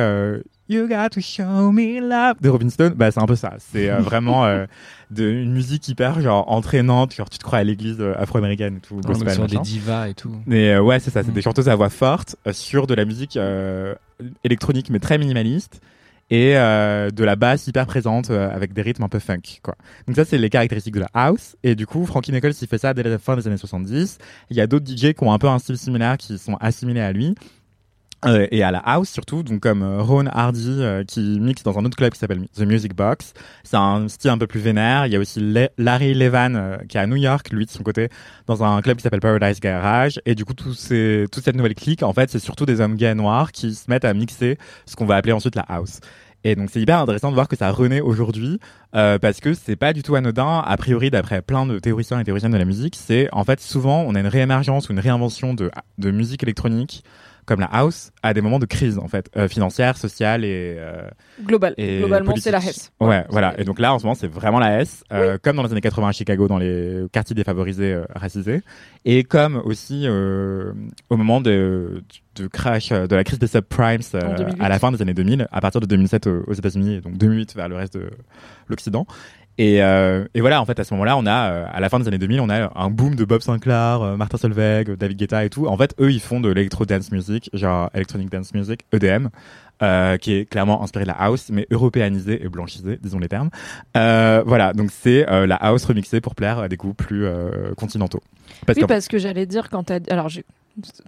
You got to show me love de Robin Stone, bah c'est un peu ça. C'est euh, <laughs> vraiment euh, de, une musique hyper genre entraînante, genre tu te crois à l'église euh, afro-américaine et tout, donc sur des divas et tout. Mais ouais, c'est ça, c'est Mm. des chanteuses à voix forte sur de la musique électronique mais très minimaliste et de la basse hyper présente avec des rythmes un peu funk quoi. Donc ça c'est les caractéristiques de la house et du coup Frankie Knuckles il fait ça dès la fin des années 70. Il y a d'autres DJ qui ont un peu un style similaire qui sont assimilés à lui. Euh, et à la house surtout, donc comme euh, Ron Hardy euh, qui mixe dans un autre club qui s'appelle The Music Box. C'est un style un peu plus vénère. Il y a aussi Larry Levan qui est à New York, lui de son côté, dans un club qui s'appelle Paradise Garage. Et du coup, tout toute cette nouvelle clique, en fait, c'est surtout des hommes gays noirs qui se mettent à mixer ce qu'on va appeler ensuite la house. Et donc c'est hyper intéressant de voir que ça renaît aujourd'hui parce que c'est pas du tout anodin. A priori, d'après plein de théoriciens et théoriciennes de la musique, c'est en fait souvent on a une réémergence ou une réinvention de musique électronique comme la house à des moments de crise en fait euh, financière, sociale et euh, Global. et Globalement, c'est la. Hesse. Ouais, voilà. Et donc là, en ce moment, c'est vraiment la S, euh, comme dans les années 80 à Chicago, dans les quartiers défavorisés, euh, racisés, et comme aussi euh, au moment de, de crash de la crise des subprimes euh, En 2008. à la fin des années 2000, à partir de 2007 aux, aux États-Unis, et donc 2008 vers le reste de l'Occident. Et, euh, et voilà, en fait, à ce moment-là, on a, euh, à la fin des années 2000, on a un boom de Bob Sinclair, euh, Martin Solveig, David Guetta et tout. En fait, eux, ils font de l'électro dance music, genre electronic dance music, EDM, euh, qui est clairement inspiré de la house, mais européanisé et blanchisé, disons les termes. Euh, voilà, donc c'est la house remixée pour plaire à des goûts plus continentaux. Parce oui, parce que j'allais dire quand t'as. Alors, j'ai-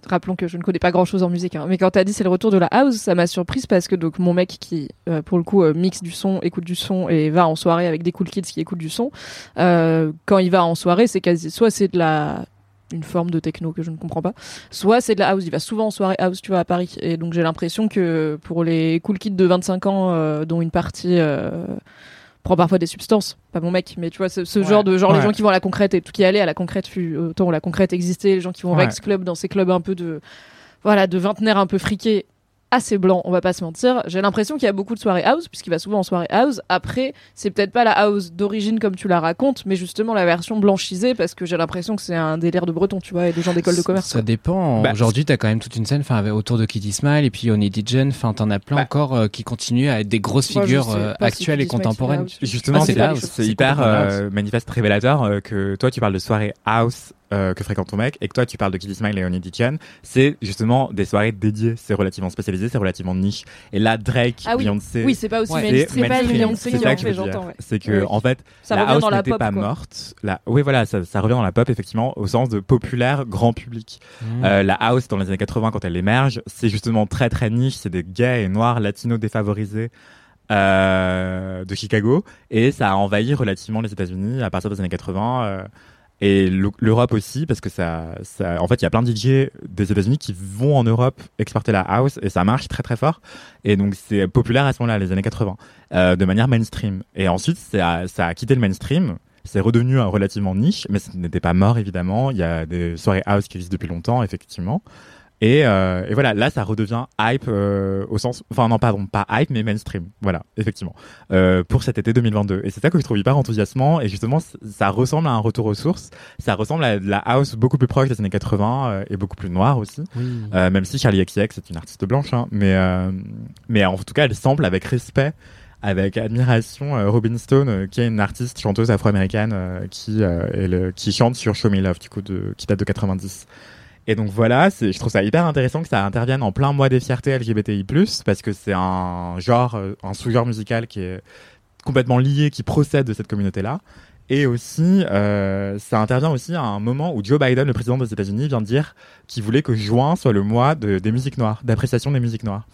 rappelons que je ne connais pas grand chose en musique, hein, mais quand t'as dit c'est le retour de la house, ça m'a surprise parce que mon mec qui, euh, pour le coup, euh, mixe du son, écoute du son et va en soirée avec des cool kids qui écoutent du son, euh, quand il va en soirée, c'est quasi. Soit c'est de la une forme de techno que je ne comprends pas. Soit c'est de la house. Il va souvent en soirée house, tu vois, à Paris. Et donc j'ai l'impression que pour les cool kids de 25 ans, dont une partie prend parfois des substances, pas mon mec, mais tu vois, ce, ce Ouais. genre de genre les gens qui vont à la concrète et tout qui allait à la concrète fut autant où la concrète existait, les gens qui vont au Ouais. Rex Club dans ces clubs un peu de voilà de vingtenaires un peu friqués assez blancs, on va pas se mentir. J'ai l'impression qu'il y a beaucoup de soirées house, puisqu'il va souvent en soirée house. Après, c'est peut-être pas la house d'origine comme tu la racontes, mais justement la version blanchisée, parce que j'ai l'impression que c'est un délire de breton, tu vois, et des gens d'école de commerce. Ça dépend. Bah, Aujourd'hui, t'as quand même toute une scène, enfin, avec- autour de Kitty Smile et puis Only Dijon. Enfin, t'en as plein Bah. encore euh, qui continuent à être des grosses figures euh, si actuelles et contemporaines. Justement, Ah, c'est hyper euh, manifeste révélateur euh, que toi tu parles de soirées house euh, que fréquente ton mec et que toi tu parles de Kitty Smile et Only Dijon. C'est justement des soirées dédiées, c'est relativement spécialisé, c'est relativement niche. Et là, Drake, Ah oui. Beyoncé, Oui, c'est pas aussi Ouais. mainstream, pas. Beyoncé qui ça en que je fait, veux dire. j'entends. ouais. C'est que Oui. en fait, Ça la revient house dans la n'était pop, pas quoi. morte. La... Oui, voilà, ça, ça revient dans la pop effectivement au sens de populaire grand public. Mmh. Euh, la house dans les années 80 quand elle émerge, c'est justement très très niche, c'est des gays et noirs latinos défavorisés euh, de Chicago et ça a envahi relativement les États-Unis à partir des années 80 euh, et l'Eu- l'Europe aussi parce que ça, ça en fait il y a plein de DJ des États-Unis qui vont en Europe exporter la house et ça marche très très fort et donc c'est populaire à ce moment-là les années 80 euh, de manière mainstream et ensuite ça ça a quitté le mainstream c'est redevenu un relativement niche, mais ce n'était pas mort évidemment. Il y a des soirées house qui existent depuis longtemps, effectivement. Et, euh, et voilà, là, ça redevient hype euh, au sens, enfin non, pardon, pas hype, mais mainstream. Voilà, effectivement, euh, pour cet été 2022. Et c'est ça que je trouve hyper enthousiasmant. Et justement, ça ressemble à un retour aux sources. Ça ressemble à de la house beaucoup plus proche des années 80 euh, et beaucoup plus noire aussi. Oui. Euh, même si Charlie XCX est une artiste blanche, hein, mais euh, mais en tout cas, elle semble avec respect, avec admiration, euh, Robin Stone, euh, qui est une artiste chanteuse afro-américaine euh, qui euh, est le- qui chante sur Show Me Love, du coup, de, qui date de 90. Et donc voilà, je trouve ça hyper intéressant que ça intervienne en plein mois des fiertés LGBTI+, parce que c'est un genre, euh, un sous-genre musical qui est complètement lié, qui procède de cette communauté-là. Et aussi, euh, ça intervient aussi à un moment où Joe Biden, le président des États-Unis, vient de dire qu'il voulait que juin soit le mois de- des musiques noires, d'appréciation des musiques noires.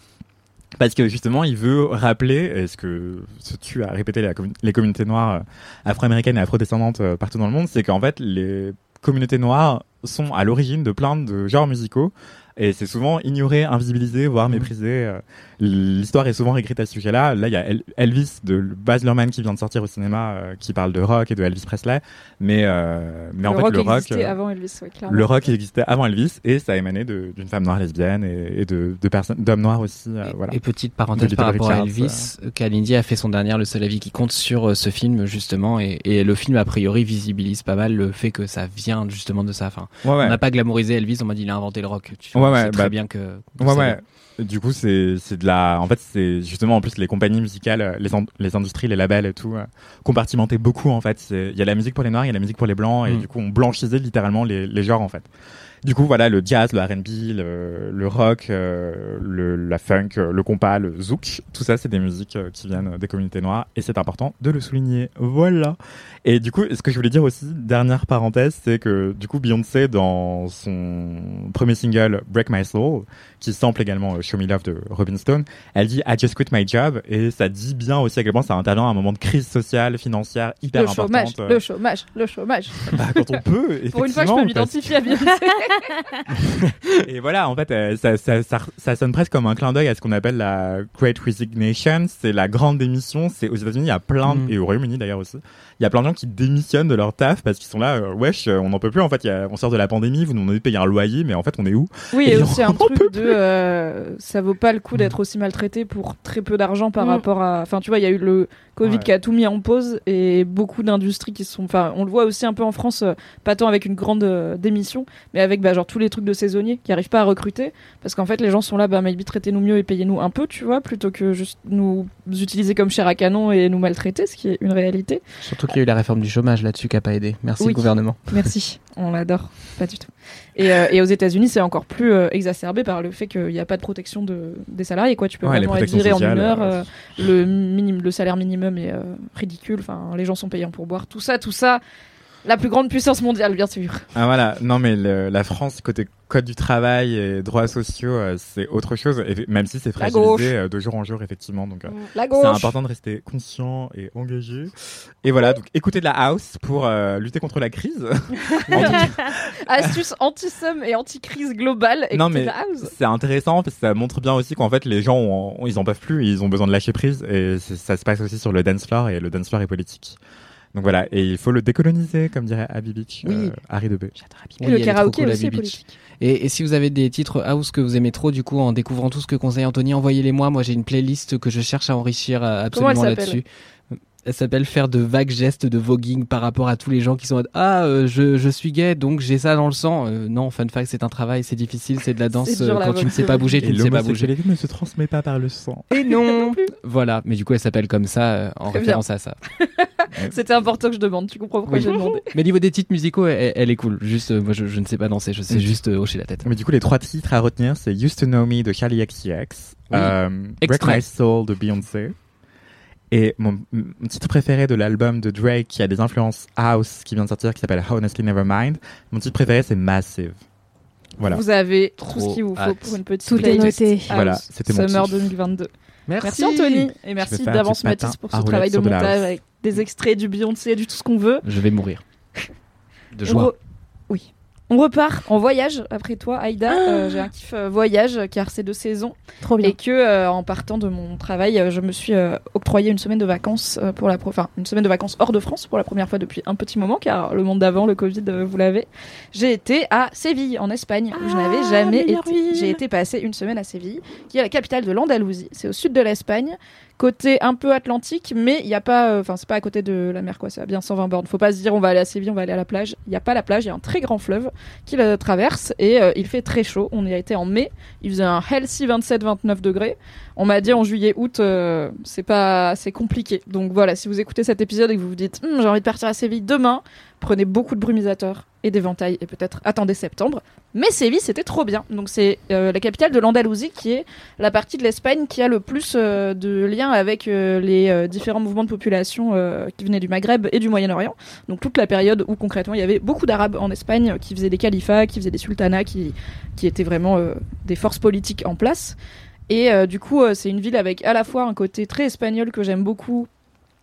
Parce que justement, il veut rappeler, et ce que ce tu as répété la commu- les communautés noires euh, afro-américaines et afro-descendantes partout dans le monde, c'est qu'en fait, les communautés noires sont à l'origine de plein de genres musicaux. Et c'est souvent ignoré, invisibilisé, voire méprisé. euh, L'histoire est souvent écrite à ce sujet-là. Là, il y a El- Elvis de Baz Luhrmann qui vient de sortir au cinéma, euh, qui parle de rock et de Elvis Presley. Mais, euh, mais en le fait, rock le rock, existait euh, avant Elvis, ouais, clairement. le rock il existait avant Elvis et ça émanait de- d'une femme noire lesbienne et, et de, de personnes, d'hommes noirs aussi. euh, voilà. Et petite De parenthèse Little par rapport à Richards, Elvis, Kalindi a fait son dernier Le seul avis qui compte sur euh, ce film justement et, et le film a priori visibilise pas mal le fait que ça vient justement de ça. Enfin, Ouais, ouais. On n'a pas glamourisé Elvis, on m'a dit il a inventé le rock. Tu Ouais, ouais, c'est très bah, bien que. que Ouais, ouais. Du coup, c'est c'est de la. En fait, c'est justement en plus les compagnies musicales, euh, les, in- les industries, les labels et tout, euh, compartimentaient beaucoup en fait. Il y a la musique pour les noirs, il y a la musique pour les blancs, et Mm. du coup, on blanchisait littéralement les, les genres en fait. Du coup, voilà, le jazz, le R&B, le, le rock, euh, le, la funk, euh, le compas, le zouk, tout ça, c'est des musiques euh, qui viennent des communautés noires, et c'est important de le souligner. Voilà. Et du coup, ce que je voulais dire aussi, dernière parenthèse, c'est que du coup, Beyoncé, dans son premier single Break My Soul, qui sample également Show Me Love de Robin Stone, elle dit I just quit my job, et ça dit bien aussi à quel point ça intervient à un moment de crise sociale, financière hyper Le chômage, importante. le chômage, le chômage. bah, quand on peut, Pour une fois, je peux m'identifier à Beyoncé. <laughs> et voilà, en fait, euh, ça, ça, ça, ça sonne presque comme un clin d'œil à ce qu'on appelle la Great Resignation. C'est la grande démission. C'est aux États-Unis, il y a plein, Mm. et au Royaume-Uni d'ailleurs aussi, il y a plein de gens qui démissionnent de leur taf parce qu'ils sont là, euh, wesh, euh, on n'en peut plus. En fait, il y a- on sort de la pandémie, vous nous demandez de payer un loyer, mais en fait, on est où? Oui, et on un <laughs> truc de euh, ça vaut pas le coup d'être aussi maltraité pour très peu d'argent par Mm. rapport à. Enfin, tu vois, il y a eu le Covid Ouais. qui a tout mis en pause et beaucoup d'industries qui se sont. Enfin, on le voit aussi un peu en France, euh, pas tant avec une grande euh, démission, mais avec bah, genre tous les trucs de saisonniers qui arrivent pas à recruter parce qu'en fait, les gens sont là, bah, maybe traitez-nous mieux et payez-nous un peu, tu vois, plutôt que juste nous utiliser comme chair à canon et nous maltraiter, ce qui est une réalité. Surtout qu'il y a eu la réforme du chômage là-dessus qui a pas aidé. Merci Oui. gouvernement. Merci, <laughs> on l'adore, pas du tout. Et, euh, et aux États-Unis, c'est encore plus euh, exacerbé par le fait qu'il n'y a pas de protection de, des salariés. Quoi. Tu peux Ouais, vraiment être viré en sociales, mineur. euh, le, minimum, le salaire minimum est euh, ridicule. Enfin, les gens sont payés pour boire. Tout ça, tout ça. La plus grande puissance mondiale, bien sûr. Ah voilà, non mais le- la France côté code du travail et droits sociaux, euh, c'est autre chose, et même si c'est fragilisé euh, de jour en jour effectivement. Donc euh, c'est important de rester conscient et engagé. Et voilà, donc écoutez de la house pour lutter contre la crise. <laughs> Astuce anti-somme et anti-crise globale. non mais c'est intéressant parce que ça montre bien aussi qu'en fait les gens ont- ont- ils en peuvent plus, ils ont besoin de lâcher prise et ça se passe aussi sur le dance floor et le dance floor est politique. Donc voilà, et il faut le décoloniser comme dirait Abby Beach, Oui. euh, Harry Debé. Et Oui, le elle est karaoké trop cool, aussi Abby Beach. politique. Et, et si vous avez des titres house que vous aimez trop, du coup, en découvrant tout ce que conseille Anthony, envoyez-les moi. Moi, j'ai une playlist que je cherche à enrichir euh, absolument s'appelle? là-dessus. Elle s'appelle faire de vagues gestes de voguing par rapport à tous les gens qui sont en mode, ah euh, je, je suis gay donc j'ai ça dans le sang. Euh, non, fun fact, c'est un travail, c'est difficile, c'est de la danse. Dur, euh, la quand tu ne sais pas bouger, tu ne sais pas bouger. ne se transmet pas par le sang. Et non. <laughs> voilà, mais du coup elle s'appelle comme ça euh, en Très référence à ça. <laughs> C'était important que je demande. Tu comprends pourquoi Oui. j'ai demandé. Mais niveau des titres musicaux, elle, elle est cool. Juste, euh, moi je, je ne sais pas danser, je sais Mm. juste euh, hocher la tête. Mais du coup, les trois titres à retenir, c'est Used to Know Me de Charlie XCX, Oui. euh, Break. My Soul de Beyoncé, et mon, mon titre préféré de l'album de Drake qui a des influences house qui vient de sortir, qui s'appelle Honestly Nevermind. Mon titre préféré, c'est Massive. Voilà. Vous avez tout Trop ce qu'il vous faut pour une petite Tout est playlist noté. house Voilà, c'était mon Summer kiff. 2022. Merci, Anthony et merci d'avance Mathis pour ce travail de montage avec des extraits du Beyoncé, du tout ce qu'on veut. Je vais mourir. De joie. re- Oui. On repart en voyage après toi, Aïda. Euh, J'ai un kiff euh, voyage car c'est de saison Trop bien. et que euh, en partant de mon travail, euh, je me suis euh, octroyé une semaine de vacances euh, pour la pro- enfin une semaine de vacances hors de France pour la première fois depuis un petit moment car le monde d'avant, le Covid, euh, vous l'avez. J'ai été à Séville en Espagne où je n'avais Ah, jamais meilleure été. J'ai été passer une semaine à Séville, qui est la capitale de l'Andalousie. C'est au sud de l'Espagne, côté un peu atlantique, mais il y a pas, euh, enfin c'est pas à côté de la mer quoi. Ça a bien 120 bornes. Faut pas se dire on va aller à Séville, on va aller à la plage. Il y a pas la plage, il y a un très grand fleuve qui la traverse et euh, il fait très chaud. On y a été en mai, il faisait un healthy 27-29 degrés. On m'a dit en juillet août euh, c'est pas c'est compliqué. Donc voilà, si vous écoutez cet épisode et que vous vous dites Hum, j'ai envie de partir à Séville demain, Prenez beaucoup de brumisateurs et d'éventails et peut-être attendez septembre. Mais Séville, c'était trop bien. Donc c'est euh, la capitale de l'Andalousie qui est la partie de l'Espagne qui a le plus euh, de liens avec euh, les différents mouvements de population qui venaient du Maghreb et du Moyen-Orient. Donc toute la période où concrètement il y avait beaucoup d'Arabes en Espagne qui faisaient des califats, qui faisaient des sultanats, qui, qui étaient vraiment des forces politiques en place. Et du coup, c'est une ville avec à la fois un côté très espagnol que j'aime beaucoup,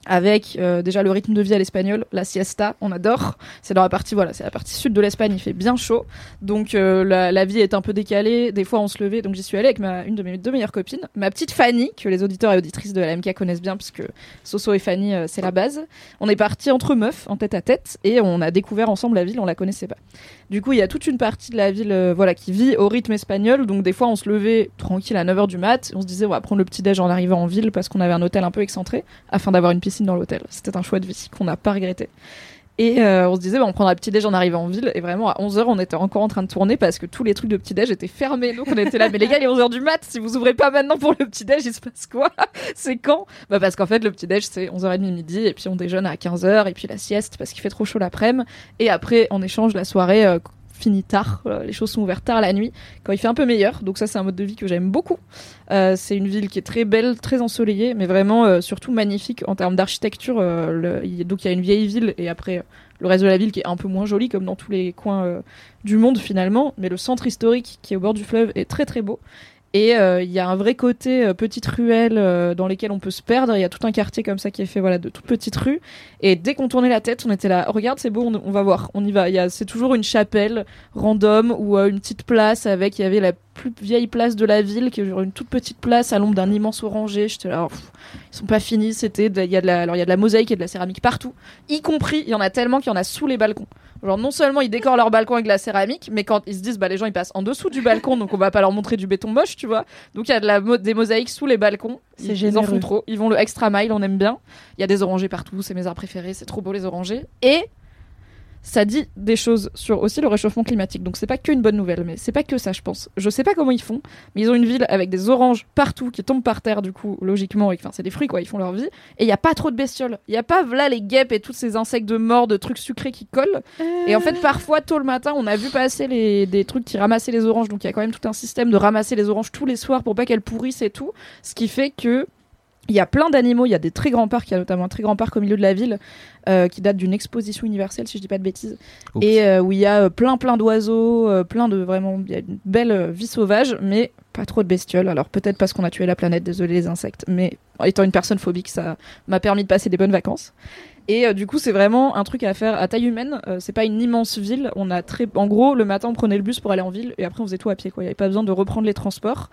avec euh, déjà le rythme de vie à l'espagnol, la siesta, on adore. C'est dans la partie voilà, c'est la partie sud de l'Espagne, il fait bien chaud, donc euh, la, la vie est un peu décalée. Des fois, on se levait, donc j'y suis allée avec ma une de mes deux meilleures copines, ma petite Fanny, que les auditeurs et auditrices de la MK connaissent bien, puisque Soso et Fanny, euh, c'est la base. On est parti entre meufs, en tête à tête, et on a découvert ensemble la ville, on la connaissait pas. Du coup, il y a toute une partie de la ville voilà, qui vit au rythme espagnol. Donc, des fois, on se levait tranquille à 9h du mat. On se disait, on va prendre le petit-déj en arrivant en ville parce qu'on avait un hôtel un peu excentré afin d'avoir une dans l'hôtel. C'était un choix de vie qu'on n'a pas regretté. Et euh, on se disait, bah, on prendra le petit-déj en arrivant en ville. Et vraiment, à 11h, on était encore en train de tourner parce que tous les trucs de petit-déj étaient fermés. Donc, on était là, mais les gars, il est 11h du mat. Si vous ouvrez pas maintenant pour le petit-déj, il se passe quoi? <laughs> C'est quand? Bah, parce qu'en fait, le petit-déj, c'est 11h30 midi. Et puis, on déjeune à 15h. Et puis, la sieste parce qu'il fait trop chaud l'après-midi. Et après, on échange la soirée. euh, finit tard, euh, les choses sont ouvertes tard la nuit, quand il fait un peu meilleur. Donc ça, c'est un mode de vie que j'aime beaucoup. Euh, c'est une ville qui est très belle, très ensoleillée, mais vraiment euh, surtout magnifique en termes d'architecture. donc il y a une vieille ville et après le reste de la ville qui est un peu moins joli, comme dans tous les coins du monde finalement. Mais le centre historique qui est au bord du fleuve est très très beau. Et euh, il y a un vrai côté euh, petite ruelle euh, dans lesquelles on peut se perdre. Il y a tout un quartier comme ça qui est fait voilà de toutes petites rues. Et dès qu'on tournait la tête, on était là. Regarde, c'est beau, on, on va voir, on y va. Y a, c'est toujours une chapelle random ou une petite place avec. Il y avait la plus vieille place de la ville qui est genre une toute petite place à l'ombre d'un immense oranger. J'étais là, oh, pff, ils sont pas finis. C'était, il y a de la, alors il y a de la mosaïque et de la céramique partout, y compris il y en a tellement qu'il y en a sous les balcons. Genre non seulement ils décorent leur balcon avec de la céramique, mais quand ils se disent bah les gens ils passent en dessous du balcon, donc on va pas leur montrer du béton moche, tu vois. Donc il y a de la mo- des mosaïques sous les balcons. C'est Ils, ils en font trop. Ils vont le extra mile, on aime bien. Il y a des orangers partout, c'est mes arbres préférés, c'est trop beau les orangers. Et ça dit des choses sur aussi le réchauffement climatique. Donc c'est pas que une bonne nouvelle, mais c'est pas que ça, je pense. Je sais pas comment ils font, mais ils ont une ville avec des oranges partout qui tombent par terre, du coup, logiquement. et- Enfin, c'est des fruits, quoi, ils font leur vie. Et il y a pas trop de bestioles. Il y a pas, là, les guêpes et tous ces insectes de mort, de trucs sucrés qui collent. Et en fait, parfois, tôt le matin, on a vu passer des trucs qui ramassaient les oranges. Donc il y a quand même tout un système de ramasser les oranges tous les soirs pour pas qu'elles pourrissent et tout. Ce qui fait que il y a plein d'animaux, il y a des très grands parcs, il y a notamment un très grand parc au milieu de la ville euh, qui date d'une exposition universelle, si je dis pas de bêtises, Oups. et euh, où il y a euh, plein plein d'oiseaux, euh, plein de vraiment, il y a une belle vie sauvage, mais pas trop de bestioles. Alors peut-être parce qu'on a tué la planète, désolé les insectes, mais étant une personne phobique, ça m'a permis de passer des bonnes vacances. Et euh, du coup, c'est vraiment un truc à faire à taille humaine. Euh, c'est pas une immense ville. On a très, en gros, le matin, on prenait le bus pour aller en ville, et après, on faisait tout à pied. Quoi. Il y avait pas besoin de reprendre les transports.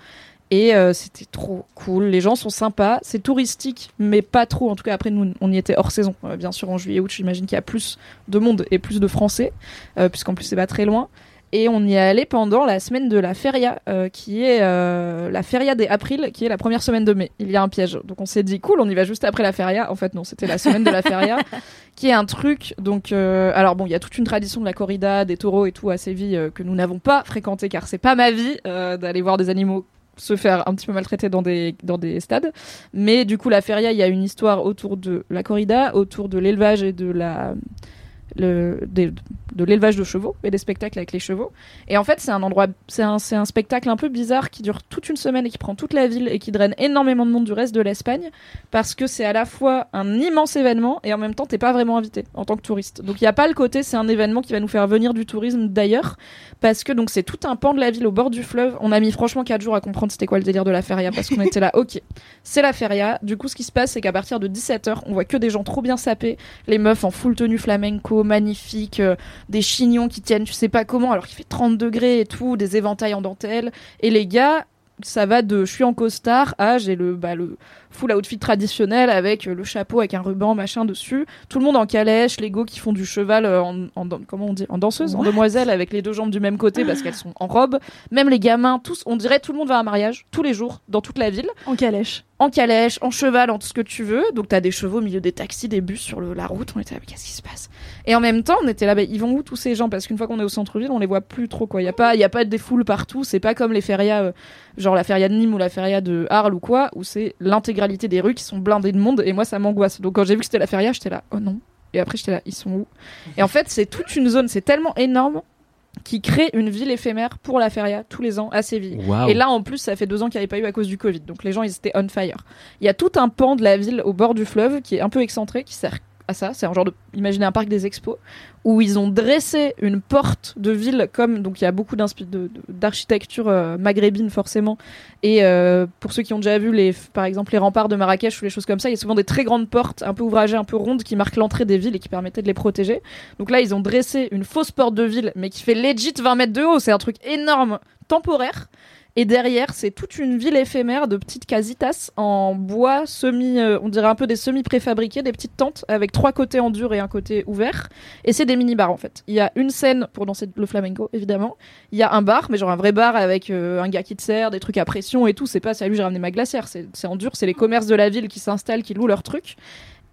Et euh, c'était trop cool. Les gens sont sympas. C'est touristique, mais pas trop. En tout cas, après, nous, on y était hors saison. Euh, bien sûr, en juillet, août, j'imagine qu'il y a plus de monde et plus de Français, euh, puisqu'en plus, c'est pas très loin. Et on y est allé pendant la semaine de la feria, qui est la feria des April, qui est la première semaine de mai. Il y a un piège. Donc on s'est dit, cool, on y va juste après la feria. En fait, non, c'était la semaine de la feria, <laughs> qui est un truc. Donc, alors bon, il y a toute une tradition de la corrida, des taureaux et tout à Séville que nous n'avons pas fréquenté, car c'est pas ma vie d'aller voir des animaux se faire un petit peu maltraiter dans des, dans des stades. Mais du coup, la feria, il y a une histoire autour de la corrida, autour de l'élevage et de la de l'élevage de chevaux et des spectacles avec les chevaux. Et en fait, c'est un endroit, c'est un, un spectacle un peu bizarre qui dure toute une semaine et qui prend toute la ville et qui draine énormément de monde du reste de l'Espagne parce que c'est à la fois un immense événement et en même temps, t'es pas vraiment invité en tant que touriste. Donc il y a pas le côté, c'est un événement qui va nous faire venir du tourisme d'ailleurs parce que donc c'est tout un pan de la ville au bord du fleuve. On a mis franchement 4 jours à comprendre c'était quoi le délire de la feria parce qu'on était là, ok, c'est la feria. Du coup, ce qui se passe, c'est qu'à partir de 17h, on voit que des gens trop bien sapés, les meufs en full tenue flamenco, magnifique, euh, des chignons qui tiennent, tu sais pas comment, alors qu'il fait 30 degrés et tout, des éventails en dentelle, et les gars. Ça va de je suis en costard à j'ai le, bah, le full outfit traditionnel avec euh, le chapeau avec un ruban machin dessus. Tout le monde en calèche, les go qui font du cheval euh, en, comment on dit en danseuse, en demoiselle avec les deux jambes du même côté parce qu'elles sont en robe. Même les gamins, tous, on dirait tout le monde va à un mariage tous les jours dans toute la ville En calèche. en calèche, en cheval, en tout ce que tu veux. Donc t'as des chevaux au milieu des taxis, des bus sur le- la route. On était là, mais qu'est-ce qui se passe? Et en même temps, on était là, bah, ils vont où tous ces gens? Parce qu'une fois qu'on est au centre-ville, on les voit plus trop. quoi. Il y a pas, il y a pas des foules partout. C'est pas comme les férias, euh, genre la feria de Nîmes ou la feria de Arles ou quoi, où c'est l'intégralité des rues qui sont blindées de monde. Et moi, ça m'angoisse. Donc quand j'ai vu que c'était la feria, j'étais là, oh non. Et après, j'étais là, ils sont où? Et en fait, c'est toute une zone, c'est tellement énorme qui crée une ville éphémère pour la feria tous les ans à Séville. Et là, en plus, ça fait deux ans qu'il n'y avait pas eu à cause du Covid. Donc les gens, ils étaient on fire. Il y a tout un pan de la ville au bord du fleuve qui est un peu excentré, qui sert à ça. C'est un genre de, imaginez un parc des expos où ils ont dressé une porte de ville comme donc il y a beaucoup d'architecture euh, maghrébine forcément. Et euh, pour ceux qui ont déjà vu les, par exemple les remparts de Marrakech ou les choses comme ça, il y a souvent des très grandes portes un peu ouvragées, un peu rondes qui marquent l'entrée des villes et qui permettaient de les protéger. Donc là, ils ont dressé une fausse porte de ville, mais qui fait legit 20 mètres de haut. C'est un truc énorme, temporaire. Et derrière, c'est toute une ville éphémère de petites casitas en bois semi, euh, on dirait un peu des semi préfabriqués, des petites tentes avec trois côtés en dur et un côté ouvert. Et c'est des mini bars en fait. Il y a une scène pour danser le flamenco évidemment. Il y a un bar, mais genre un vrai bar avec euh, un gars qui te sert, des trucs à pression et tout. C'est pas salut j'ai ramené ma glacière, c'est en dur. C'est les commerces de la ville qui s'installent, qui louent leurs trucs.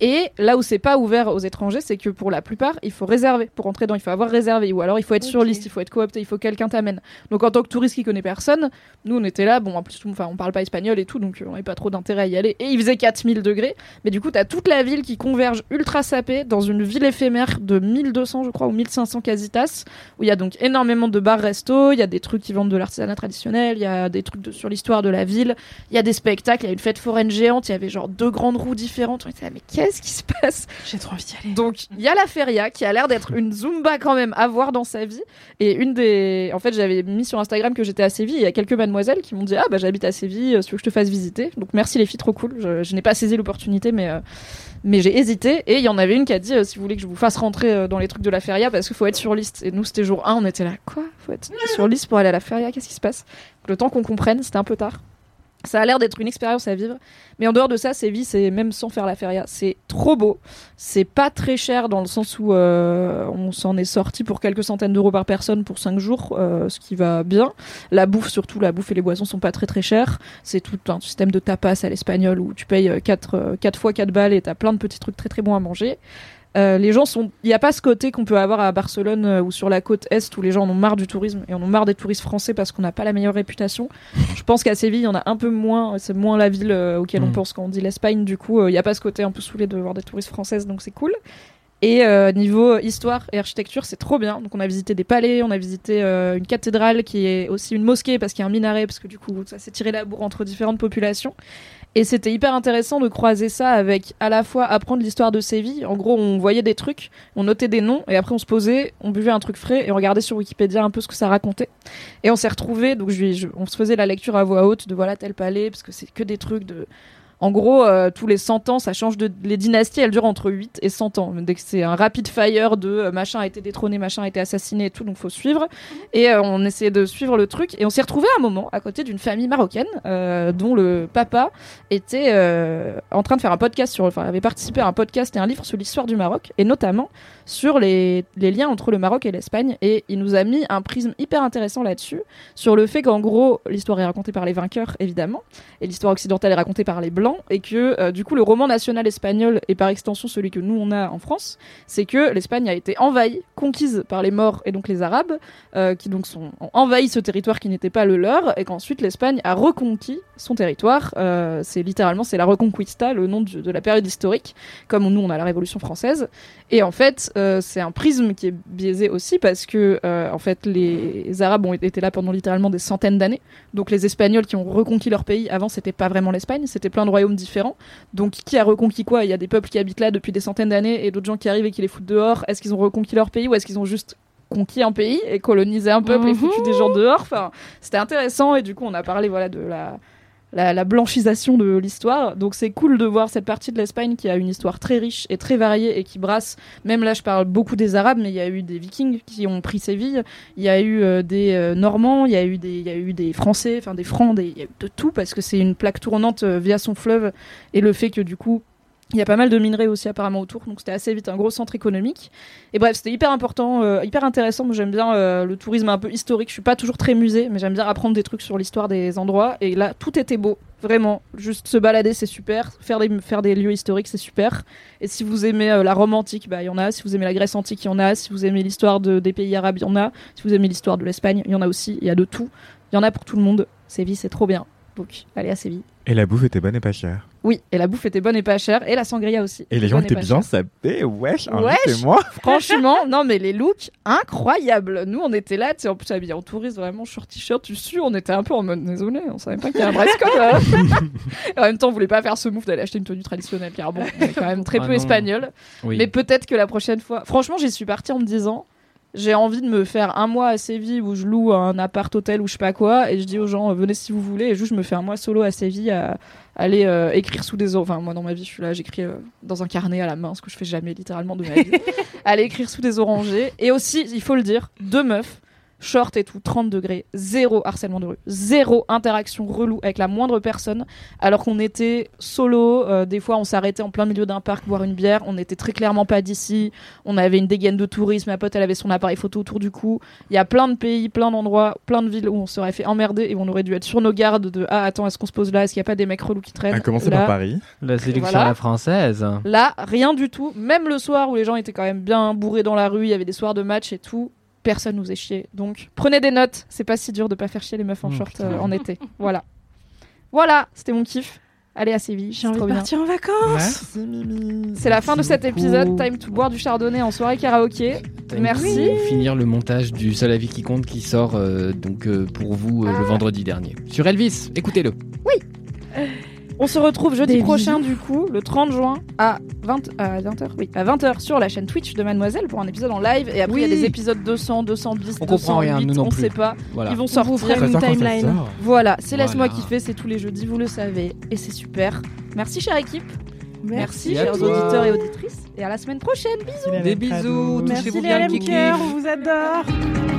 Et là où c'est pas ouvert aux étrangers, c'est que pour la plupart, il faut réserver pour entrer dedans. Il faut avoir réservé, ou alors il faut être sur liste, il faut être coopté, il faut que quelqu'un t'amène. Donc en tant que touriste qui connaît personne, nous on était là, bon en plus enfin on parle pas espagnol et tout, donc euh, on n'avait pas trop d'intérêt à y aller. Et il faisait 4000 degrés, mais du coup t'as toute la ville qui converge ultra sapée dans une ville éphémère de 1200 je crois ou 1500 casitas, où il y a donc énormément de bars resto, il y a des trucs qui vendent de l'artisanat traditionnel, il y a des trucs de- sur l'histoire de la ville, il y a des spectacles, il y a une fête foraine géante, il y avait genre deux grandes roues différentes. On était là, mais qu'est-ce qui se passe J'ai trop envie d'y aller. Donc il y a la feria qui a l'air d'être une zumba quand même à voir dans sa vie. Et une des, en fait, j'avais mis sur Instagram que j'étais à Séville. et Il y a quelques mademoiselles qui m'ont dit ah bah j'habite à Séville, euh, tu veux que je te fasse visiter. Donc merci les filles, trop cool. Je, je n'ai pas saisi l'opportunité, mais euh, mais j'ai hésité. Et il y en avait une qui a dit euh, si vous voulez que je vous fasse rentrer dans les trucs de la feria parce qu'il faut être sur liste. Et nous c'était jour 1, on était là quoi? Faut être sur liste pour aller à la feria Qu'est-ce qui se passe? Le temps qu'on comprenne, c'était un peu tard. Ça a l'air d'être une expérience à vivre. Mais en dehors de ça, Séville, c'est même sans faire la feria, c'est trop beau. C'est pas très cher dans le sens où euh, on s'en est sorti pour quelques centaines d'euros par personne pour 5 jours, euh, ce qui va bien. La bouffe, surtout, la bouffe et les boissons sont pas très très chères. C'est tout un système de tapas à l'espagnol où tu payes 4, fois 4 balles et t'as plein de petits trucs très très bons à manger. Euh, les gens sont, il n'y a pas ce côté qu'on peut avoir à Barcelone euh, ou sur la côte est où les gens en ont marre du tourisme et en ont marre des touristes français parce qu'on n'a pas la meilleure réputation. <laughs> Je pense qu'à Séville, il y en a un peu moins. C'est moins la ville euh, auquel on Mm. pense quand on dit l'Espagne. Du coup, euh, il n'y a pas ce côté un peu saoulé de voir des touristes françaises, donc c'est cool. Et niveau histoire et architecture, c'est trop bien. Donc on a visité des palais, on a visité une cathédrale qui est aussi une mosquée parce qu'il y a un minaret, parce que du coup ça s'est tiré la bourre entre différentes populations. Et c'était hyper intéressant de croiser ça avec à la fois apprendre l'histoire de Séville. En gros, on voyait des trucs, on notait des noms et après on se posait, on buvait un truc frais et on regardait sur Wikipédia un peu ce que ça racontait. Et on s'est retrouvés, donc je, je- on se faisait la lecture à voix haute de voilà tel palais parce que c'est que des trucs de en gros, euh, tous les 100 ans, ça change de. Les dynasties, elles durent entre 8 et 100 ans. Dès que c'est un rapid fire de euh, machin a été détrôné, machin a été assassiné et tout, donc faut suivre. Et euh, on essayait de suivre le truc. Et on s'est retrouvé un moment à côté d'une famille marocaine dont le papa était en train de faire un podcast sur. Enfin, avait participé à un podcast et un livre sur l'histoire du Maroc, et notamment sur les, les liens entre le Maroc et l'Espagne. Et il nous a mis un prisme hyper intéressant là-dessus, sur le fait qu'en gros, l'histoire est racontée par les vainqueurs, évidemment et l'histoire occidentale est racontée par les blancs et que euh, du coup le roman national espagnol et par extension celui que nous on a en France c'est que l'Espagne a été envahie conquise par les morts et donc les arabes euh, qui donc ont envahi ce territoire qui n'était pas le leur et qu'ensuite l'Espagne a reconquis son territoire. Euh, c'est littéralement c'est la reconquista le nom de la période historique comme nous on a la révolution française et en fait euh, c'est un prisme qui est biaisé aussi parce que euh, en fait les arabes ont été là pendant littéralement des centaines d'années donc les Espagnols qui ont reconquis leur pays, avant c'était pas vraiment l'Espagne, c'était plein de royaumes différents. Donc qui a reconquis quoi? Il y a des peuples qui habitent là depuis des centaines d'années et d'autres gens qui arrivent et qui les foutent dehors. Est-ce qu'ils ont reconquis leur pays ou est-ce qu'ils ont juste conquis un pays et colonisé un peuple et foutu des gens dehors? Enfin, c'était intéressant et du coup on a parlé voilà de la la, la blanchisation de l'histoire. Donc c'est cool de voir cette partie de l'Espagne qui a une histoire très riche et très variée et qui brasse. Même là, je parle beaucoup des Arabes, mais il y a eu des Vikings qui ont pris Séville. Il y a eu euh, des euh, Normands, il y a eu des, il y a eu des Français, enfin des Francs, il y a eu de tout parce que c'est une plaque tournante euh, via son fleuve et le fait que du coup il y a pas mal de minerais aussi apparemment autour, donc c'était assez vite un gros centre économique. Et bref, c'était hyper important, euh, hyper intéressant. Moi j'aime bien euh, le tourisme un peu historique. Je suis pas toujours très musée, mais j'aime bien apprendre des trucs sur l'histoire des endroits. Et là, tout était beau, vraiment. Juste se balader, c'est super. Faire des lieux historiques, c'est super. Et si vous aimez euh, la Rome antique, bah il y en a. Si vous aimez la Grèce antique, il y en a. Si vous aimez l'histoire de, des pays arabes, il y en a. Si vous aimez l'histoire de l'Espagne, il y en a aussi. Il y a de tout. Il y en a pour tout le monde. Séville, c'est trop bien. Allez à Séville. Et la bouffe était bonne et pas chère. Oui, et la bouffe était bonne et pas chère, et la sangria aussi. Et les gens étaient bien sapés, wesh, Wesh. invitez-moi. <laughs> Franchement, non mais les looks incroyables. Nous on était là, tu sais, en plus habillés en touriste, vraiment short t-shirt dessus, on était un peu en mode désolé, on savait pas qu'il y avait un dress code. <laughs> Et en même temps, on voulait pas faire ce move d'aller acheter une tenue traditionnelle, car bon, on est quand même très Ah peu non. espagnol. Oui. Mais peut-être que la prochaine fois. Franchement, j'y suis partie en me disant. J'ai envie de me faire un mois à Séville où je loue un appart hôtel ou je sais pas quoi et je dis aux gens euh, venez si vous voulez et juste je me fais un mois solo à Séville à aller euh, écrire sous des or- enfin moi dans ma vie je suis là j'écris euh, dans un carnet à la main ce que je fais jamais littéralement de ma vie. <laughs> Aller écrire sous des orangers et aussi il faut le dire deux meufs short et tout 30 degrés zéro harcèlement de rue zéro interaction relou avec la moindre personne alors qu'on était solo euh, des fois on s'arrêtait en plein milieu d'un parc boire une bière on était très clairement pas d'ici on avait une dégaine de tourisme ma pote elle avait son appareil photo autour du cou il y a plein de pays plein d'endroits plein de villes où on serait fait emmerder et où on aurait dû être sur nos gardes de ah attends est-ce qu'on se pose là? Est-ce qu'il y a pas des mecs relous qui traînent À commencer Là, par Paris? La sélection Voilà. à la française. Là, rien du tout. Même le soir où les gens étaient quand même bien bourrés dans la rue, il y avait des soirs de match et tout. Personne nous est chié. Donc, prenez des notes. C'est pas si dur de pas faire chier les meufs en Mmh, short euh, en été. <laughs> Voilà. Voilà, c'était mon kiff. Allez à Séville. J'ai envie de bien. partir en vacances. Merci Mimi. C'est la fin de cet beaucoup. épisode. Time to boire du chardonnay en soirée karaoké. Time Merci. to Finir le montage du Seul avis qui compte qui sort euh, donc euh, pour vous euh, le vendredi dernier. Sur Elvis, écoutez-le. On se retrouve jeudi Des prochain, du coup, le 30 juin, à 20, à 20h, oui, à 20h sur la chaîne Twitch de Mademoiselle pour un épisode en live. Et après, il y a des épisodes 200, 210, On comprend 208, rien, nous non on plus. sait pas. Voilà. Ils vont On sortir. vous une timeline. Voilà, c'est Laisse-moi Voilà. kiffer, c'est tous les jeudis, vous le savez, et c'est super. Merci chère équipe, merci, chers toi. auditeurs et auditrices, et à la semaine prochaine. Bisous. Des bisous, Merci touchez-vous les LM cœur, on vous adore.